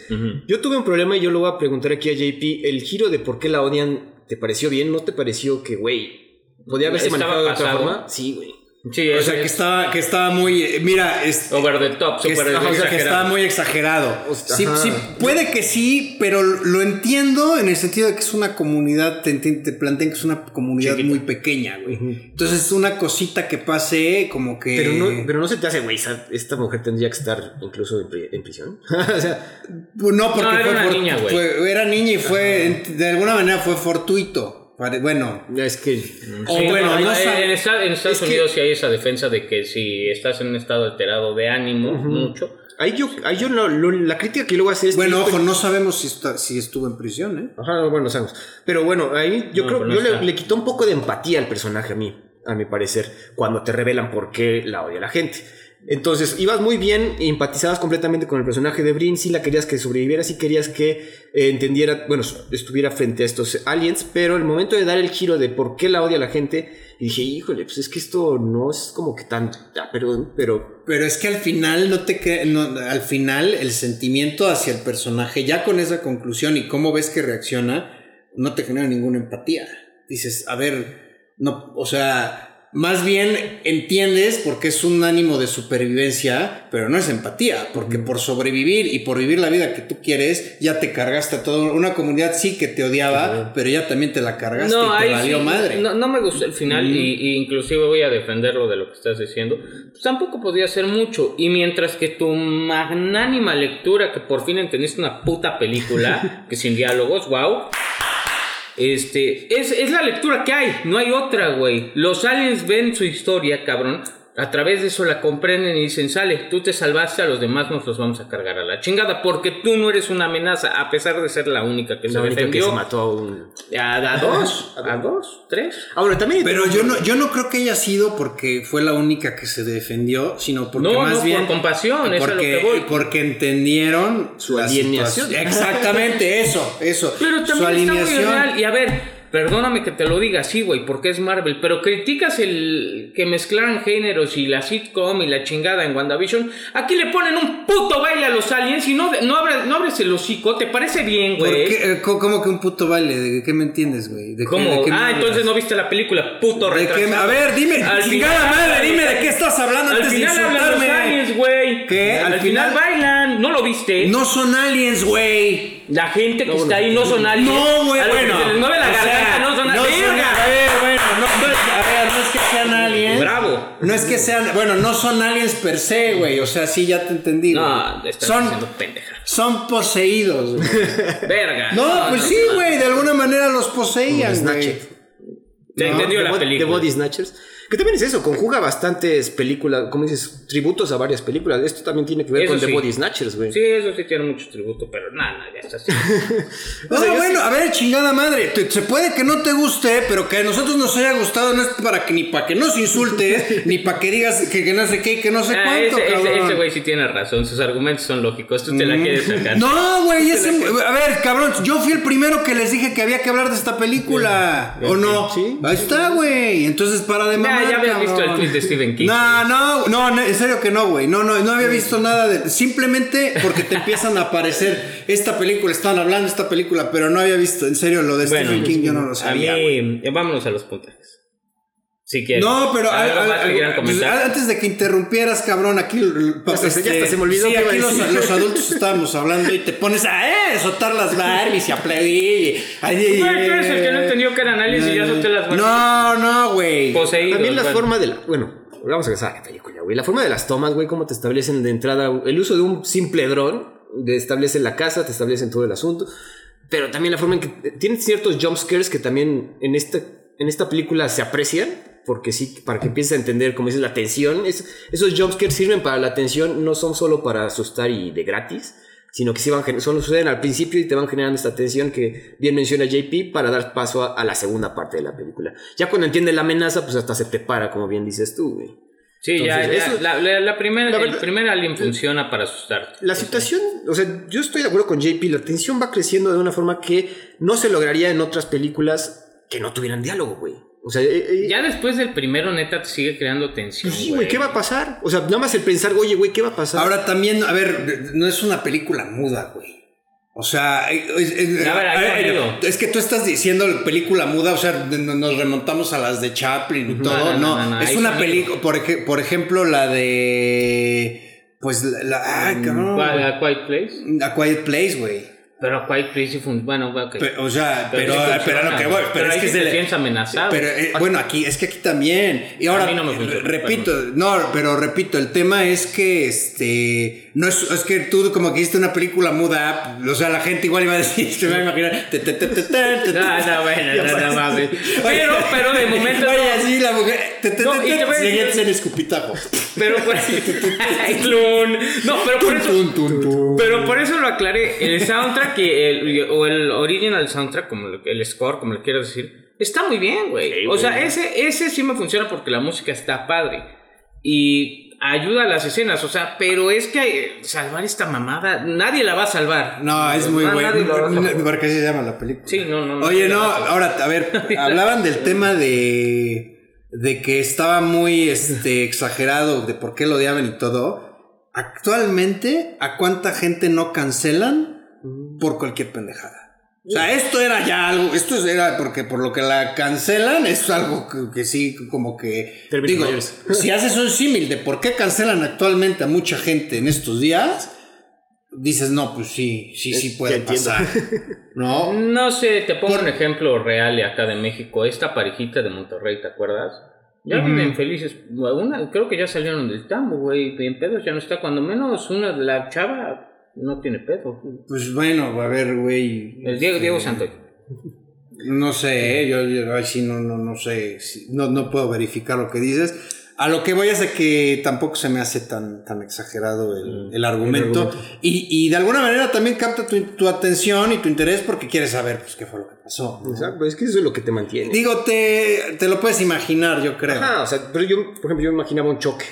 Yo tuve un problema y yo lo voy a preguntar aquí a JP. El giro de por qué la odian, ¿te pareció bien? ¿No te pareció que, güey, podía haberse manejado de otra forma? Sí, güey. Sí, o sea, que estaba, que estaba muy. Mira. Es, Over the top, que, super o sea, que estaba muy exagerado. Sí, sí, puede que sí, pero lo entiendo en el sentido de que es una comunidad. Te, te plantean que es una comunidad muy pequeña, güey. Entonces, es una cosita que pase como que. Pero no, pero no se te hace, güey. Esta mujer tendría que estar incluso en, prisión. o sea. Pues no, porque fue, era niña, fue, Era niña y fue. De alguna manera fue fortuito. Bueno, es que. bueno, en, Estados Unidos sí hay esa defensa de que si estás en un estado alterado de ánimo, mucho. Ahí yo, ahí yo la crítica que luego hace es. Bueno, ojo, no sabemos si, está, si estuvo en prisión, ¿eh? Ajá, bueno, no sabemos. Pero bueno, ahí yo creo que yo le, le, quitó un poco de empatía al personaje a mí, a mi parecer, cuando te revelan por qué la odia la gente. Entonces, ibas muy bien, empatizabas completamente con el personaje de Brin, sí la querías que sobreviviera, sí querías que eh, entendiera, bueno, estuviera frente a estos aliens, pero el momento de dar el giro de por qué la odia la gente, dije, híjole, pues es que esto no es como que tan, perdón, pero... Pero es que al final no te no, al final el sentimiento hacia el personaje, ya con esa conclusión y cómo ves que reacciona, no te genera ninguna empatía. Dices, a ver, no, o sea, más bien entiendes porque es un ánimo de supervivencia, pero no es empatía, porque por sobrevivir y por vivir la vida que tú quieres, ya te cargaste a toda una comunidad sí que te odiaba, pero ya también te la cargaste y te valió sí, madre. No, no me gustó el final y, y inclusive voy a defenderlo de lo que estás diciendo. Pues tampoco podía ser mucho. Y mientras que tu magnánima lectura, que por fin entendiste una puta película, que sin diálogos, wow. Este, es, es la lectura que hay, no hay otra, güey. Los aliens ven su historia, cabrón. A través de eso la comprenden y dicen, sale, tú te salvaste, a los demás nos los vamos a cargar a la chingada, porque tú no eres una amenaza, a pesar de ser la única que se La que defendió. se mató a un. A, a dos, a dos, tres. Ahora, también. Pero yo no, yo no creo que haya sido porque fue la única que se defendió, sino porque No, más no, por bien. compasión, es a lo porque, que voy. porque entendieron Su alineación. situación. Exactamente, eso, eso. Pero Su también está muy alineación. real. Y a ver, perdóname que te lo diga así, güey, porque es Marvel, pero criticas el que mezclaran géneros y la sitcom y la chingada en WandaVision. Aquí le ponen un puto baile a los aliens y no, no, abres, no abres el hocico. ¿Te parece bien, ¿Por güey? Eh, ¿Cómo que un puto baile? ¿De qué me entiendes, güey? ¿De qué- ¿Cómo? de qué ah, entonces no viste la película, puto ¿De qué me- retrasado. A ver, dime, Al chingada final madre, dime de qué estás hablando Al antes de final los insultarme. aliens, güey. ¿Qué? Al, Al final, final- bailan. ¿No lo viste? No son aliens, güey. La gente que está ahí no son aliens. No, güey, A bueno. se les mueve la sea, garganta, no son aliens. ¡Verga! A ver, bueno, no, no, a ver, no es que sean aliens. Bravo. No es que sean, bueno, no son aliens per se, güey. O sea, sí, ya te entendí. No, estás son, pendeja. son poseídos, güey. Verga. No, pues sí, güey, de alguna manera los poseían, güey. Te entendió The la película. The Body Snatchers. Que también es eso, conjuga bastantes películas, como dices, tributos a varias películas. Esto también tiene que ver Eso con The sí. Body Snatchers, güey. Sí, eso sí tiene mucho tributo, pero nada, nada, ya está así. No, O sea, bueno, sí- a ver, chingada madre. te- se puede que no te guste, pero que a nosotros nos haya gustado no es para que ni para que nos insultes, ni para que digas que, que no sé qué, y que no sé Ah, cuánto, ese, cabrón. ese güey sí tiene razón, sus argumentos son lógicos, tú te la quieres sacar. No, güey, ese, a ver, cabrón, yo fui el primero que les dije que había que hablar de esta película, ¿o no? Sí. Ahí está, güey. Entonces para de Ya, mamar, ya habías visto el tweet de Stephen King. No, no, no, en serio que no, güey. No, no, no había visto nada de. Simplemente porque te empiezan a aparecer esta película, estaban hablando de esta película, pero no había visto, en serio, lo de Bueno, Stephen King yo no lo sabía. mí, eh, vámonos a los puntajes. Si quieres. No, pero ¿Algo al- más al- que quieran pues, antes de que interrumpieras, cabrón, aquí l- Ya hasta se- me olvidó Sí, aquí los, decir. los adultos estábamos hablando y te pones a eh, soltar las Barbies y aplaudir. ay, ay, Güey, tú eres el que no entendió que era análisis y ya solté las Barbies. No, no, güey. También la bueno. forma de la. Bueno, vamos a empezar a la película, güey. La forma de las tomas, güey, cómo te establecen de entrada. El uso de un simple dron, te establecen la casa, te establecen todo el asunto. Pero también la forma en que. Tienen ciertos jumpscares que también en esta, en esta película se aprecian. Porque sí, para que empieces a entender, como dices, la tensión. Es, esos jumpscares sirven para la tensión, no son solo para asustar y de gratis. Sino que sí van, solo suceden al principio y te van generando esta tensión que bien menciona JP para dar paso a, a la segunda parte de la película. Ya cuando entiendes la amenaza, pues hasta se te para, como bien dices tú, güey. Sí, ya, Entonces, ya, eso- la, la- la primera, La el primer alien funciona para asustarte. La situación, o sea, yo estoy de acuerdo con JP, la tensión va creciendo de una forma que no se lograría en otras películas que no tuvieran diálogo, güey. O sea, eh, eh, Ya después del primero, neta, te sigue creando tensión. pues sí, güey, ¿qué va a pasar? O sea, nada más el pensar, oye, güey, ¿qué va a pasar? Ahora también, a ver, no es una película muda, güey. O sea, es, es- A ver, hay a ver, sonido. es que tú estás diciendo película muda, o sea, nos remontamos a las de Chaplin y todo. no, No, no, no, es una película, por, ej- por ejemplo, la de. Pues la. la- ay, cabrón. ¿Cuál? ¿A Quiet Place? A Quiet Place, güey. Pero Quiet Place. Bueno, ok. Pe- O sea, pero, sí pero, lo que voy, pero, Pero es ahí que se le- sientes amenazado. Pero eh, bueno, aquí es que aquí también. Y ahora A mí no me funciona, repito, no, pero repito, el tema es que este no es, es que tú como que hiciste una película muda, o sea, la gente igual iba a decir, se va a imaginar. te, te, te, te, te, te, te. No, no, bueno, no, no mames. Pero, pero de momento. Oye, no. así la mujer. No, siguiente en escupitajo. Pero por clon. No, pero por eso. Pero por eso lo aclaré. El soundtrack y el, o el original soundtrack, como el score, como le quieras decir, está muy bien, güey. o sea, ese, ese sí me funciona porque la música está padre. Y ayuda a las escenas, o sea, pero es que eh, salvar esta mamada, nadie la va a salvar. No, es muy bueno. ¿Por qué se llama la película? Sí, no, no. no, Oye, no, ahora, a ver, hablaban del tema de, de que estaba muy este, exagerado, de por qué lo odiaban y todo. Actualmente, ¿a cuánta gente no cancelan por cualquier pendejada? O sea, esto era ya algo, esto era porque por lo que la cancelan es algo que, que sí, como que... Términos Digo, si haces un símil de por qué cancelan actualmente a mucha gente en estos días, dices, no, pues sí, sí, sí puede pasar. ¿No? No sé, te pongo Por- un ejemplo real acá de México. Esta parejita de Monterrey, ¿te acuerdas? Ya viven felices. Una, creo que ya salieron del tambo, güey. Bien pedos, ya no está. Cuando menos una, la chava no tiene pedo. Pues bueno, a ver, güey. El Diego, Diego Santoy. No sé, ¿eh? yo, yo ahí sí no, no, no sé, si- no, no puedo verificar lo que dices. A lo que voy es de que tampoco se me hace tan, tan exagerado el, el argumento. argumento. Y, y de alguna manera también capta tu, tu atención y tu interés porque quieres saber pues, qué fue lo que pasó. ¿no? Exacto, es que eso es lo que te mantiene. Digo, te, te lo puedes imaginar, yo creo. Ajá, o sea, pero yo, por ejemplo, yo imaginaba un choque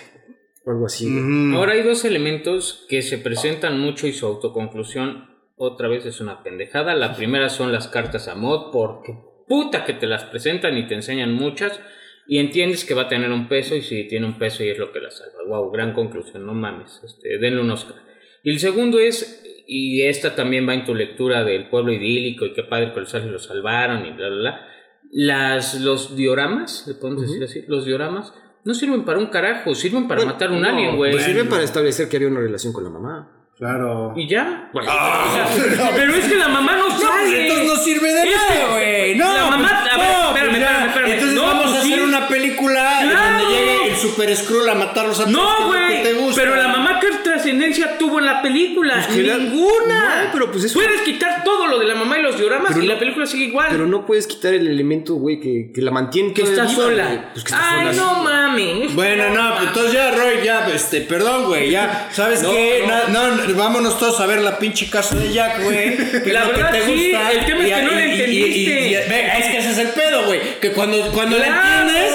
o algo así. Ahora hay dos elementos que se presentan mucho y su autoconclusión otra vez es una pendejada. La primera son las cartas a mod porque puta que te las presentan y te enseñan muchas y entiendes que va a tener un peso y si tiene un peso y es lo que la salva. Wow, gran conclusión, no mames, este, denle un Oscar. Y el segundo es, y esta también va en tu lectura del pueblo idílico y qué padre que los lo salvaron y bla, bla, bla. Las, los dioramas, le podemos decir así, los dioramas no sirven para un carajo, sirven para matar un No, alien, güey. pues sirven para establecer que había una relación con la mamá. Claro. Y ya. Bueno, pero es que la mamá no No, pues sale. entonces no sirve de nada, güey. No, la mamá- a ver, no, espérame, pues ya. espérame, espérame. Entonces No, vamos pues a hacer sí. una película Claro. donde llegue el Super Skrull a matarlos a No, güey. que te gusta. Pero la mamá, ¿qué trascendencia tuvo en la película? la- Ninguna. No, pero pues eso- Puedes quitar todo lo de la mamá y los dioramas Pero y no- la película sigue igual. pero no puedes quitar el elemento, güey, que, que la mantiene que está viva, sola. Pues que está Ay, sola. no mames. Bueno, no, pues entonces ya, Roy, ya, este, perdón, güey, ya, ¿sabes No, qué? no. No, no, vámonos todos a ver la pinche casa de Jack, güey. La lo que verdad, te sí, gusta. el tema es que no le entendiste. ve, es que ese es el pedo, güey, que cuando, cuando Claro. la entiendes,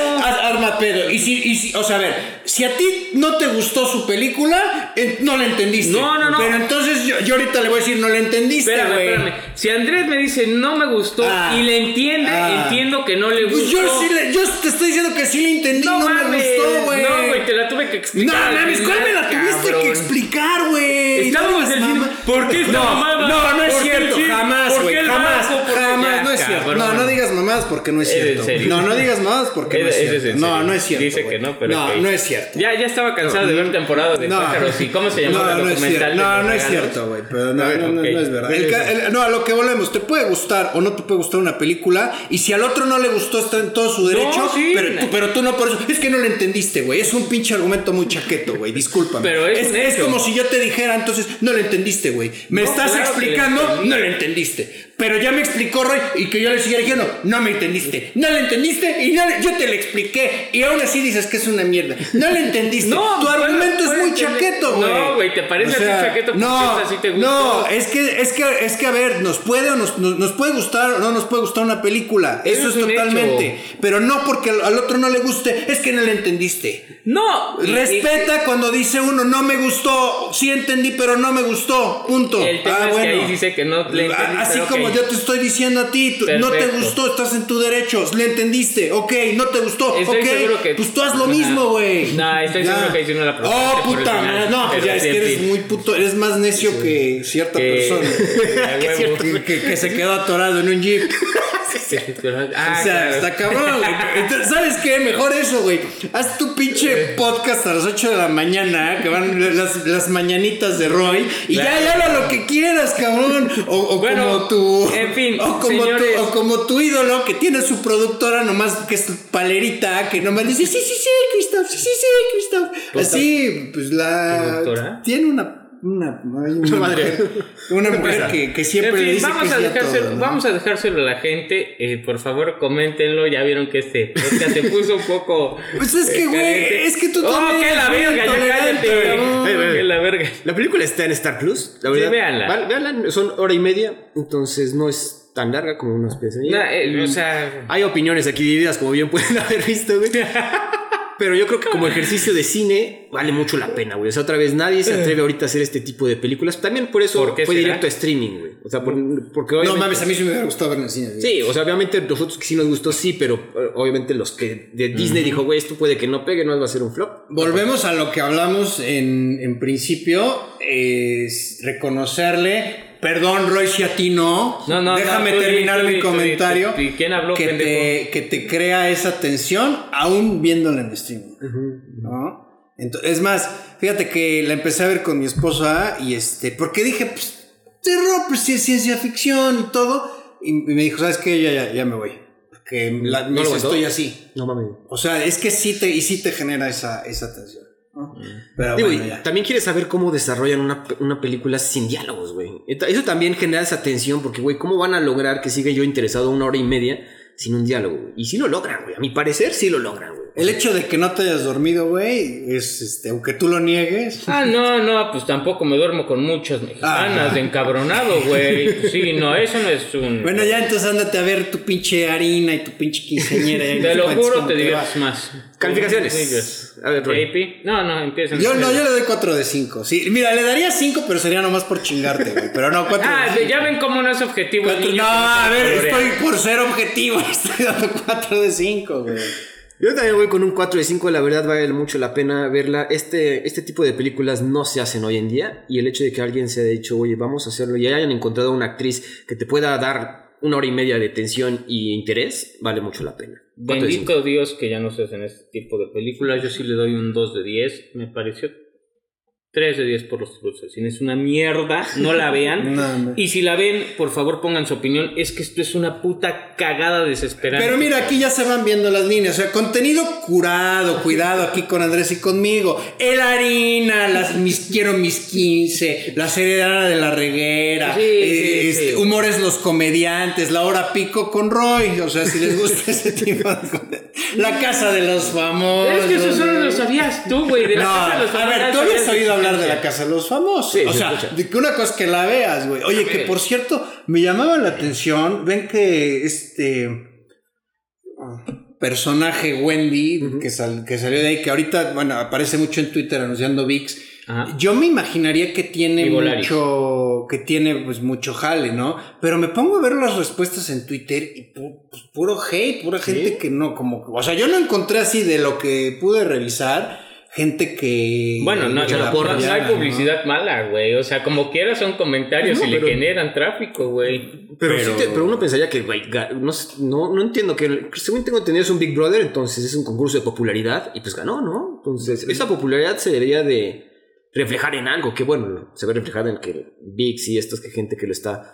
arma pedo. Y si, y si, o sea, a ver, si a ti no te gustó su película, eh, no la entendiste. No, no, no. Pero entonces yo, yo ahorita le voy a decir, no la entendiste, Espérame, güey. espérame. Si Andrés me dice no me gustó Ah. y le entiende, Ah. entiendo que no le gustó. Pues yo sí le, yo te estoy diciendo que sí le entendí, no, me mames. gustó, güey. No, güey, te la tuve que No explicar. al mames, ¿cuál me la tuviste cabrón. que explicar, güey? Estábamos No mamá. ¿Por qué esta no, mamada? No, no es ¿Por qué cierto, no es? No, no digas mamás porque no es Es cierto. No, no digas mamás porque no es cierto. es No, no es cierto. Dice que no, pero No, no es cierto. Ya, ya estaba cansado de ver temporada de pájaros y cómo se llamaba No, el no es documental. de No, no es cierto, güey. Pero no, no, no, no es verdad. El ca- el- no, a lo que volvemos. Te puede gustar o no te puede gustar una película. Y si al otro no le gustó, está en todo su derecho. sí. pero, tú, pero tú no por eso. Es que no le entendiste, güey. Es un pinche argumento muy chaqueto, güey. Discúlpame. Pero es es hecho. como si yo te dijera, entonces, no le entendiste, güey. Me No, estás explicando, no le entendiste. Pero ya me explicó Roy y que yo le siguiera diciendo, no me entendiste. No le entendiste y no le- yo te lo expliqué. Y aún así dices que es una mierda. No le entendiste. No, tu argumento es muy chaqueto, güey. No, güey, ¿te parece así chaqueto porque No, esa sí te gustó? no, es que, es que, es que a ver, nos puede o nos, nos, nos puede gustar o no nos puede gustar una película. Eso Eso, es totalmente. hecho. Pero no porque al, otro no le guste, es que no le entendiste. No. Respeta cuando dice uno, no me gustó, sí entendí, pero no me gustó. Punto. El tema Ah, es que bueno. ahí dice que no le entendí, Así pero como yo te estoy diciendo a ti, tú- no te gustó, estás en tu derecho, le entendiste, ok, no te gustó, Estoy ok, que- pues tú haz lo mismo, güey. No, estoy Ya. seguro que no la probaste Oh, puta final. no, pues ya es que eres muy puto, eres más necio que cierta Que- persona. que se quedó atorado en un jeep. Ah, o sea, claro. está cabrón, güey. Entonces, ¿sabes qué? Mejor eso, güey. Haz tu pinche podcast a las 8 de la mañana, que van las, las mañanitas de Roy, y Claro. ya, ya habla lo que quieras, cabrón. O, o Bueno, como tu. en fin, o como, señores. tu, o como tu ídolo que tiene su productora nomás, que es palerita, que nomás dice: Sí, sí, sí, Christoph, sí, sí, sí, Christoph. Así, pues la. ¿Productora? Tiene una. Una, hay una madre. mujer, una mujer que, que siempre En fin, le dice vamos, que a sí a dejárselo, todo, ¿no? vamos a dejárselo a la gente. eh, por favor, coméntenlo. Ya vieron que este podcast se puso un poco. Pues es que, eh, güey, es que tú Oh, también que la verga, ya cállate, ve, ve. Que la verga. La película está en Star Plus, la Sí, verdad. véanla. Vale, véanla, son hora y media, entonces no es tan larga como unos piensan. No, eh, o sea. Hay opiniones aquí divididas, como bien pueden haber visto, güey. Pero yo creo que como ejercicio de cine vale mucho la pena, güey. O sea, otra vez nadie se atreve ahorita a hacer este tipo de películas. También por eso ¿Por qué fue será? directo a streaming, güey. O sea, por- porque No mames, a mí sí me hubiera gustado ver en el cine. güey. Sí, o sea, obviamente nosotros que sí nos gustó, sí, pero eh, obviamente los que de Disney dijo, güey, esto puede que no pegue, no va a ser un flop. Volvemos a lo que hablamos en, en principio, es reconocerle Perdón, Roy, si a ti no. No, no, Déjame no, tú terminar tú mi tú comentario. ¿Quién habló, que te, que te crea esa tensión aún viéndola en streaming. ¿No? Ento- es más, fíjate que la empecé a ver con mi esposa y este, porque dije, pues, terror, pues sí es ciencia ficción y todo. Y me dijo, ¿sabes qué? Ya, ya, ya me voy. Porque la, ¿No me estoy así. No mames. O sea, es que sí te, y sí te genera esa, esa tensión. ¿No? Pero Digo, bueno, y ya. también quieres saber cómo desarrollan una, una película sin diálogos, güey. Eso también genera esa tensión, porque, güey, ¿cómo van a lograr que siga yo interesado una hora y media sin un diálogo? Y sí lo logran, güey. A mi parecer, sí lo logran, güey. El hecho de que no te hayas dormido, güey, es este, aunque tú lo niegues. Ah, no, no, pues tampoco me duermo con muchas mexicanas Ah. de encabronado, güey. Sí, no, eso no es un. Bueno, ya entonces ándate a ver tu pinche harina y tu pinche quinceañera. y Te lo juro, te diviertes más. Calificaciones. A ver, Roy. No, no, empiezan. Yo no, yo le doy 4 de 5. Sí, mira, le daría 5, pero sería nomás por chingarte, güey. Pero no, 4 Ah, de 5. ya ven cómo no es objetivo. el niño No, a ver, colorear. estoy por ser objetivo. Estoy dando 4 de 5, güey. Yo también voy con un 4 de 5, la verdad vale mucho la pena verla. Este, este tipo de películas no se hacen hoy en día y el hecho de que alguien se haya dicho, oye, vamos a hacerlo y hayan encontrado una actriz que te pueda dar una hora y media de tensión y interés, vale mucho la pena. 4 de 5. Bendito Dios que ya no se hacen este tipo de películas. Yo sí le doy un 2 de 10. Me pareció 3 de 10 por los cine. Es una mierda. No la vean. No, y si la ven, por favor pongan su opinión. Es que esto es una puta cagada desesperante. Pero mira, aquí ya se van viendo las líneas. O sea, contenido curado, cuidado aquí con Andrés y conmigo. El harina, las mis quiero mis 15, la serie de Ana de la Reguera, Sí, eh, sí, este, sí. humores los comediantes, la hora pico con Roy. O sea, si les gusta ese tipo de cosas. La casa de los famosos. Es que eso solo lo sabías tú, güey. De la No, casa de los a ver, famosos tú habías oído hablar de la casa de los famosos. Sí, o se sea, escucha. de que una cosa es que la veas, güey. Oye, que por cierto, me llamaba la atención. Ven que este ah, personaje Wendy que, sal- que salió de ahí, que ahorita, bueno, aparece mucho en Twitter anunciando VIX. Ajá. Yo me imaginaría que tiene mucho, que tiene pues mucho jale, ¿no? Pero me pongo a ver las respuestas en Twitter y pu- pues, puro hate, pura gente que no, como, o sea, yo no encontré así de lo que pude revisar, gente que... Bueno, no, no, la no, hay publicidad mala, güey. O sea, como quiera son comentarios No, y le generan tráfico, güey. Pero, Pero- sí te- pero uno pensaría que, güey, no, no entiendo que, según tengo entendido, es un Big Brother, entonces es un concurso de popularidad y pues ganó, ¿no? Entonces, esa popularidad se debería de reflejar en algo, que bueno, se ve reflejada en que VIX y esto es que gente que lo está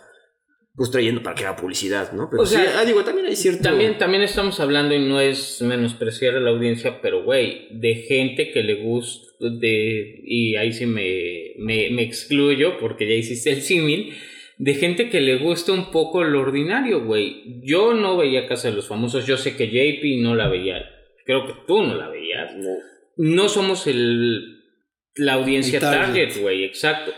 pues trayendo para que haga publicidad, ¿no? Pero O sea, sí, ah, digo, también hay cierto... También, también estamos hablando, y no es menospreciar a la audiencia, pero güey, de gente que le gusta, de, y ahí sí me, me, me excluyo porque ya hiciste el símil, de gente que le gusta un poco lo ordinario, güey. Yo no veía Casa de los Famosos, yo sé que JP no la veía, creo que tú no la veías. No somos el, la audiencia El target, güey, exacto.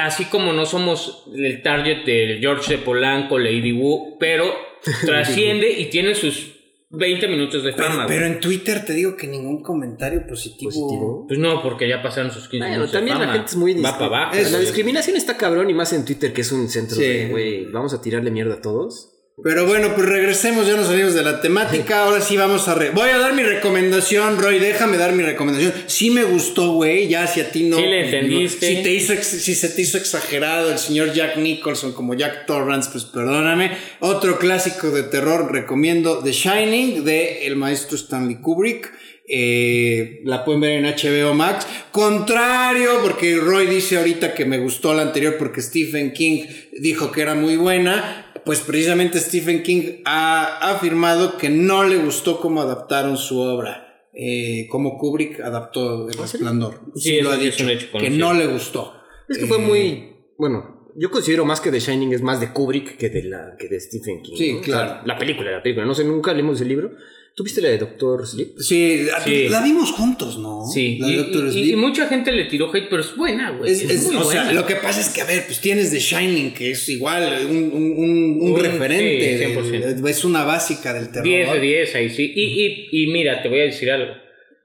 Así como no somos el target de George de Polanco, Lady Wu, pero trasciende y tiene sus 20 minutos de fama. pero en Twitter te digo que ningún comentario positivo. Positivo. Pues no, porque ya pasaron sus 15 Bueno, minutos también de la gente es muy... Va para abajo. Es- La discriminación está cabrón y más en Twitter, que es un centro Sí. de, güey, vamos a tirarle mierda a todos. Pero bueno, pues regresemos, ya nos salimos de la temática. Ahora sí vamos a. re- Voy a dar mi recomendación, Roy. Déjame dar mi recomendación. Sí me gustó, güey. Ya si a ti no. Sí le entendiste. Si, te hizo, si se te hizo exagerado el señor Jack Nicholson como Jack Torrance, pues perdóname. Otro clásico de terror, recomiendo The Shining de el maestro Stanley Kubrick. Eh, la pueden ver en HBO Max. Contrario, porque Roy dice ahorita que me gustó la anterior porque Stephen King dijo que era muy buena. Pues precisamente Stephen King ha afirmado que no le gustó cómo adaptaron su obra. Eh, como Kubrick adaptó El Resplandor. Sí, lo eso ha sí dicho. hecho que no le gustó. Es que fue Eh, muy. Bueno, yo considero más que The Shining es más de Kubrick que de, la, que de Stephen King. Sí, ¿no? claro. O sea, la película, la película. No sé, nunca leímos el libro. ¿Tú viste la de Doctor Sleep? Sí, Sí. la vimos juntos, ¿no? Sí, La de y, Doctor y- y Sleep. mucha gente le tiró hate, pero es buena, güey. Es- Es, es- muy o sea, buena. lo que pasa es que, a ver, pues tienes The Shining, que es igual un, un, un- un Un- referente. sí, 100%. del- es una básica del terror. 10 de 10 ahí sí. Y, y, y mira, te voy a decir algo.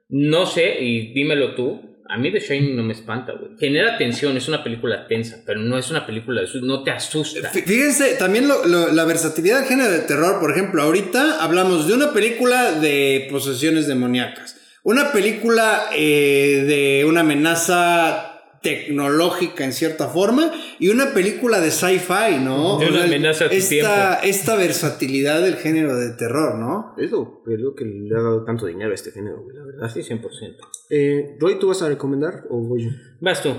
No sé, y dímelo tú. A mí The Shining no me espanta, güey. Genera tensión, es una película tensa, pero no es una película de no te asusta. Fí- Fíjense, también la versatilidad del género de terror, por ejemplo, ahorita hablamos de una película de posesiones demoníacas, una película eh, de una amenaza tecnológica en cierta forma y una película de sci-fi, ¿no? De una O sea, amenaza a tu esta, tiempo. esta versatilidad del género de terror, ¿no? Es lo, es lo que le ha dado tanto dinero a este género, güey, la verdad. Así 100%. Eh, Roy, ¿tú vas a recomendar o voy yo? Vas tú.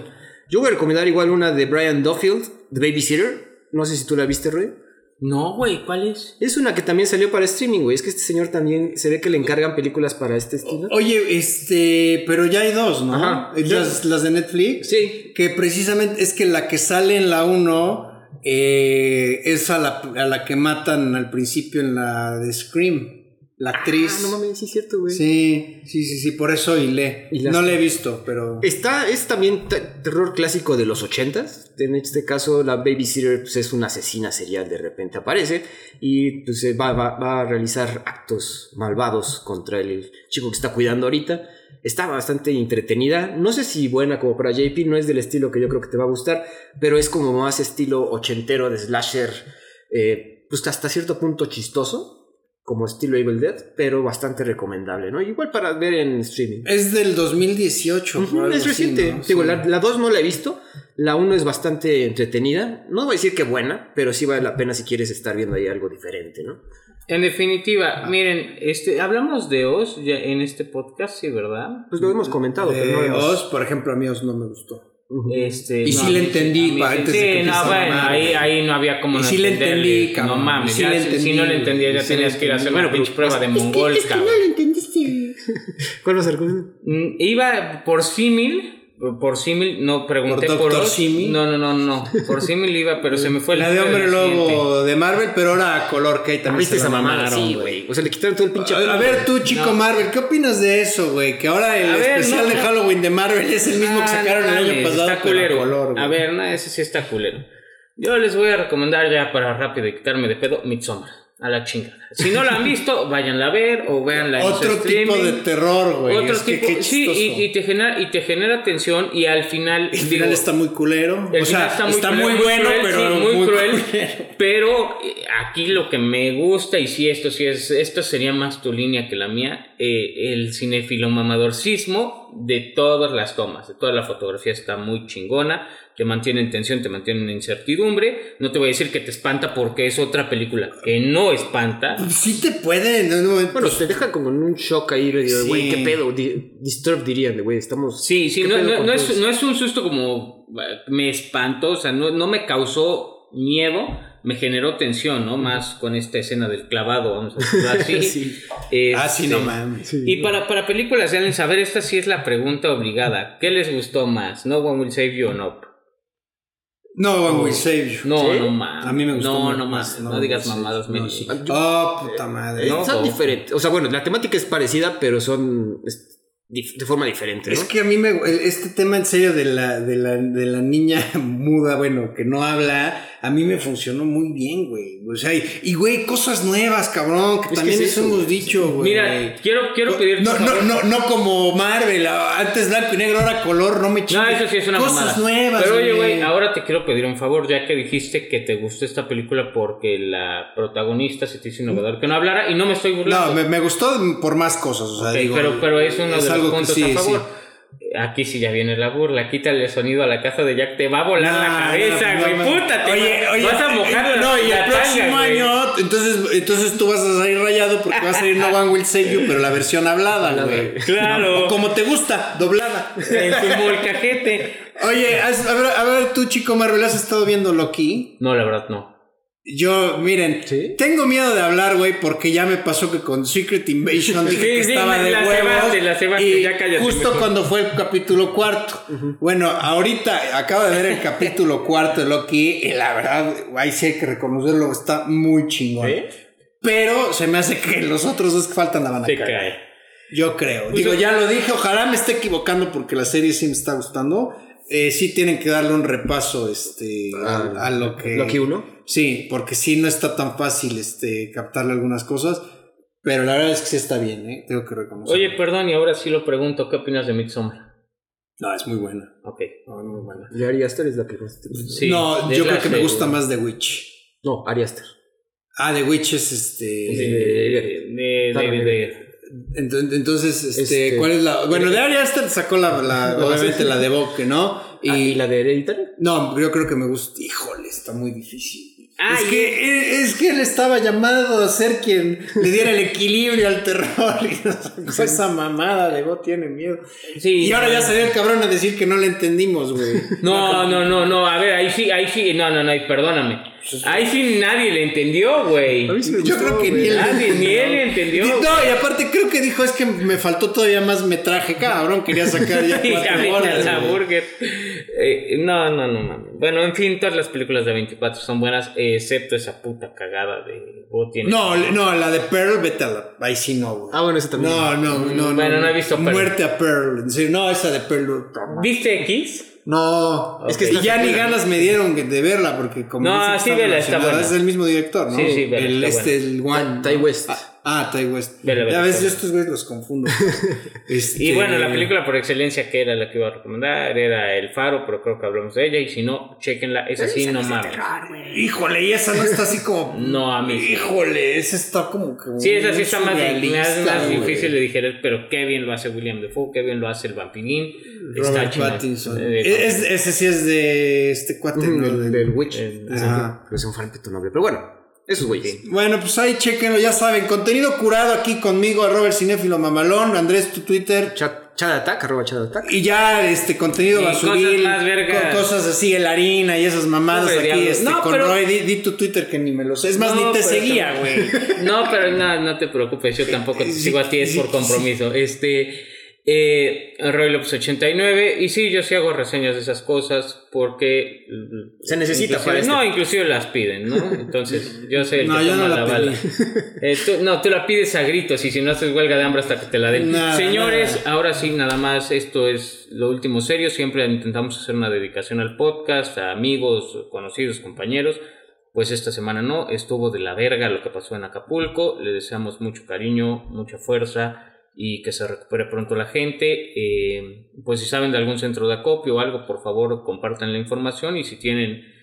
Yo voy a recomendar igual una de Brian Duffield, The Babysitter. No sé si tú la viste, Roy. No, güey, ¿cuál es? Es una que también salió para streaming, güey. Es que este señor también se ve que le encargan películas para este estilo. Oye, este, pero ya hay dos, ¿no? Ajá. Las, las de Netflix. Sí. Que precisamente es que la que sale en la 1 eh, es a la, a la que matan al principio en la de Scream. La actriz. Ah, no mames, sí es cierto, güey. Sí, sí, sí, sí, por eso hilé. Y No la he visto, pero. Está, es también te- terror clásico de los ochentas. En este caso, la babysitter pues, es una asesina serial, de repente aparece y pues, va, va- va a realizar actos malvados contra el chico que está cuidando ahorita. Está bastante entretenida. No sé si buena como para JP, no es del estilo que yo creo que te va a gustar, pero es como más estilo ochentero de slasher, eh, pues hasta cierto punto chistoso, como estilo Evil Dead, pero bastante recomendable, ¿no? Igual para ver en streaming. Es del 2018. Ujú, o algo es así, reciente. ¿no? Digo, Sí. la, la 2 no la he visto. La 1 es bastante entretenida. No voy a decir que buena, pero sí vale la pena si quieres estar viendo ahí algo diferente, ¿no? En definitiva, miren, este, hablamos de Oz ya en este podcast, sí, ¿verdad? Pues lo hemos comentado, De pero no hemos- Oz, por ejemplo, a mí Oz no me gustó. Este, Y no, sí le entendí, sí, de que no, bueno, ahí, ahí no había como Y no sí le entendí, cabrón, No mames, y sí ya, le si- no le güey, entendía y ya sí tenías que ir a hacer una pinche prueba de es que- mongol, es que cabrón. no lo entendiste. ¿Cuál va a ser? Mm, Iba por símil, por símil, no pregunté ¿Por por? No, no, no, no, por símil iba, pero se me fue el La de Hombre. Lobo de Marvel, pero ahora a color que ahí también ¿Viste esa mamada? mamaron, Sí, güey. O sea, le quitaron todo el pinche. A, a ver, tú, chico No. Marvel, ¿qué opinas de eso, güey? Que ahora el A ver, especial no, de. Halloween de Marvel es el mismo que Ah, sacaron no el año pasado, Está culero. color, güey. a ver, no, ese sí está culero. Yo les voy a recomendar ya para rápido y quitarme de pedo Midsommar. A la chingada. Si no la han visto, váyanla a ver o véanla en Otro tipo de terror, güey. Otro Es que tipo, qué sí, y, te genera y te genera tensión y al final El digo, final está muy culero. el o sea, está muy, culero, bueno, cruel, pero sí, muy, cruel. culero. Pero eh, aquí lo que me gusta, y si esto sí es, esto sería más tu línea que la mía, eh, el cinéfilo mamadorcismo de todas las tomas, de toda la fotografía está muy chingona, te mantiene en tensión, te mantiene en incertidumbre. No te voy a decir que te espanta porque es otra película que no espanta. Sí te puede. no, no, Bueno, te deja como en un shock ahí, de, Sí. güey, ¿qué pedo? Di- Disturb dirían, de, güey, estamos... Sí, sí, ¿qué no, no- es, no es un susto como eh, me espantó, o sea, no, no me causó miedo, me generó tensión, ¿no? Más con esta escena del clavado, vamos a decirlo así. Sí. Ah, sí, Este, no mames. Sí. Y para, para películas de aliens, a ver, esta sí es la pregunta obligada. ¿Qué les gustó más? ¿No One Will Save You o no? No One Will Save You. No, ¿Sí? no mames. A mí me gustó No, mucho no más mames. No digas mamadas. No, sí. Oh, puta madre. No, son no. diferentes. O sea, bueno, la temática es parecida, pero son es, de forma diferente, ¿no? Es que a mí me. Este tema en serio de la, de la, de la niña muda, bueno, que no habla, a mí me funcionó muy bien, güey. O sea, y, güey, cosas nuevas, cabrón, que que también es eso eso, hemos dicho, güey. Mira, quiero, quiero pedirte no, no, no, no como Marvel, ah, antes blanco y negro, ahora color, no me No, chingues. eso sí es una Cosas mamada. nuevas, Pero oye, güey, ahora te quiero pedir un favor, ya que dijiste que te gustó esta película porque la protagonista se te hizo innovador que no hablara y no me estoy burlando. No, me, me gustó por más cosas, o sea, digo. pero, pero es uno de algo que puntos sí, a favor. sí. Aquí sí ya viene la burla. Quítale el sonido a la casa de Jack. Te va a volar No, la cabeza, no, güey. no, Puta, te oye, oye, vas a mojar eh, la No, y el próximo año, entonces, entonces tú vas a salir rayado porque va a salir No One Will Save You, pero la versión hablada, güey. Claro. O como te gusta, doblada. En tu molcajete. Oye, a ver, a ver, tú, chico Marvel, ¿has estado viendo Loki? No, la verdad no. Yo, miren, ¿Sí? tengo miedo de hablar, güey, porque ya me pasó que con Secret Invasion dije Sí, que sí, estaba de la huevos. la cebaste, y ya cállate Justo mejor. cuando fue el capítulo cuarto. Bueno, ahorita acabo de ver el capítulo cuarto de Loki y la verdad, ahí sí hay que reconocerlo, está muy chingón. Pero se me hace que los otros dos que faltan la van a caer. cae. Yo creo. Pues Digo, ya lo dije, ojalá me esté equivocando porque la serie sí me está gustando. Eh, sí tienen que darle un repaso este, a, a lo que... Loki 1. Sí, porque sí no está tan fácil este, captarle algunas cosas. Pero la verdad es que sí está bien, ¿eh? Tengo que reconocer. Oye, perdón, y ahora sí lo pregunto. ¿Qué opinas de Midsommar? No, es muy buena. Ok. No, muy buena. De Ari Aster es la que más te gusta. Sí, no, yo creo que me gusta más The Witch. No, Ari Aster. Ah, The Witch es este... De, de, de, de- de- Ento- Entonces, este, Este, ¿cuál es la...? Bueno, de Ari Aster sacó la, la- obviamente la de Boque, ¿no? Y, Ah, ¿Y la de Hereditary? No, yo creo que me gusta. Híjole, está muy difícil. Ah, es, y- que, es que él estaba llamado a ser quien le diera el equilibrio al terror y nos esa mamada de vos tiene miedo. Sí. Y ahora ya salió el cabrón a decir que no le entendimos, güey. No, no, no, no, a ver, ahí sí, ahí sí, no, no, no, y perdóname. Ahí sí nadie le entendió, güey. A mí sí me Yo gustó, creo que ni él. Nadie, ni él le entendió. No, y aparte creo que dijo es que me faltó todavía más metraje, cabrón. Quería sacar ya Y ya cuatro horas. la burger. Eh, no, no, no, no. Bueno, en fin, todas las películas de 24 son buenas, excepto esa puta cagada de. No, no, la de Pearl, vete a la. Ahí sí no, güey. Ah, bueno, ese también. No, no, no, Bueno, no he visto Pearl. Muerte a Pearl. En serio, no, esa de Pearl. ¿Viste X? No, es que ya ni ganas me dieron de verla porque como No, sí, está vela, está buena. es el mismo director, ¿no? Sí, sí, vela, el está este el One. Ty West. Ah, ah, Ty West. Está yo estos güeyes los confundo. Este, Y bueno, la película por excelencia que era la que iba a recomendar era El Faro, pero creo que hablamos de ella. Y si no, chequenla, es así, no mames. Híjole, y esa no está así como No, a mí. Híjole, esa está como que Sí, esa sí está más, más, difícil de digerir, pero qué bien lo hace William Defoe, qué bien lo hace el vampirín. Está Robert chingón. Pattinson. Eh, Es- ese sí es de este cuate, Ujú, ¿no? del, del Witch. Ajá. Pero es un falpito noble. Pero bueno, esos güeyes. Bueno, pues ahí chequenlo, ya saben. Contenido curado aquí conmigo, a Robert Cinéfilo Mamalón. Andrés, tu Twitter. Chat, attack, arroba chat attack. Y ya, este, contenido basuril. cosas más co- cosas así, el harina y esas mamadas Hombre, aquí, este, No, con pero- Roy. Di, di tu Twitter que ni me lo sé. Es más, No, ni te seguía, güey. No, pero no, no te preocupes, yo tampoco te sigo a ti, es por compromiso. Este, eh, Roy López 89, y sí, yo sí hago reseñas de esas cosas porque... Se necesita para este. No, inclusive las piden, ¿no? Entonces, yo sé el No, que yo toma no la, la bala. Eh, tú- no, tú la pides a gritos y si no haces huelga de hambre hasta que te la den. Nada, Señores, ahora sí, nada más, esto es lo último serio, siempre intentamos hacer una dedicación al podcast, a amigos, conocidos, compañeros. Pues esta semana no, estuvo de la verga lo que pasó en Acapulco. Le deseamos mucho cariño, mucha fuerza y que se recupere pronto la gente. Eh, pues si saben de algún centro de acopio o algo, por favor compartan la información y si tienen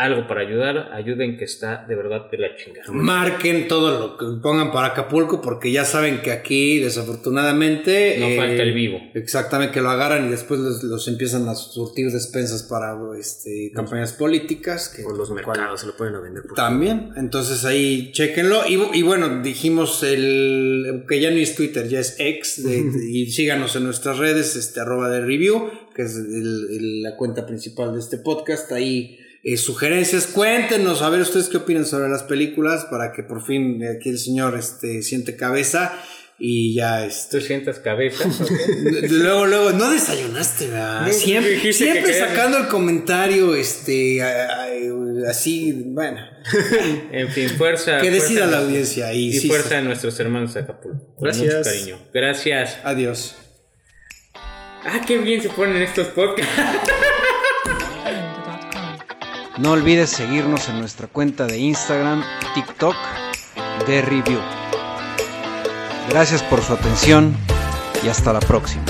algo para ayudar, ayuden que está de verdad de la chingada. Marquen todo lo que pongan para Acapulco porque ya saben que aquí, desafortunadamente. No eh, falta el vivo. Exactamente, que lo agarran y después los, los empiezan a surtir despensas para este, campañas políticas. Que, Por los mercados se lo pueden vender. Por También, entonces ahí chequenlo. Y, y bueno, dijimos el que ya no es Twitter, ya es X. de- y síganos en nuestras redes, este arroba de review, que es el- el- la cuenta principal de este podcast. Ahí eh, sugerencias, cuéntenos a ver ustedes qué opinan sobre las películas para que por fin aquí el señor este, siente cabeza y ya este. ¿Tú sientas cabeza? Luego, luego, no desayunaste, ¿verdad? No, siempre sacando el comentario, este, así, bueno. En fin, fuerza. Que decida fuerza la audiencia y, Y sí, fuerza sí. a nuestros hermanos de Acapulco. Con Gracias. Mucho cariño. Gracias. Adiós. Ah, qué bien se ponen estos podcasts. No olvides seguirnos en nuestra cuenta de Instagram y TikTok de Review. Gracias por su atención y hasta la próxima.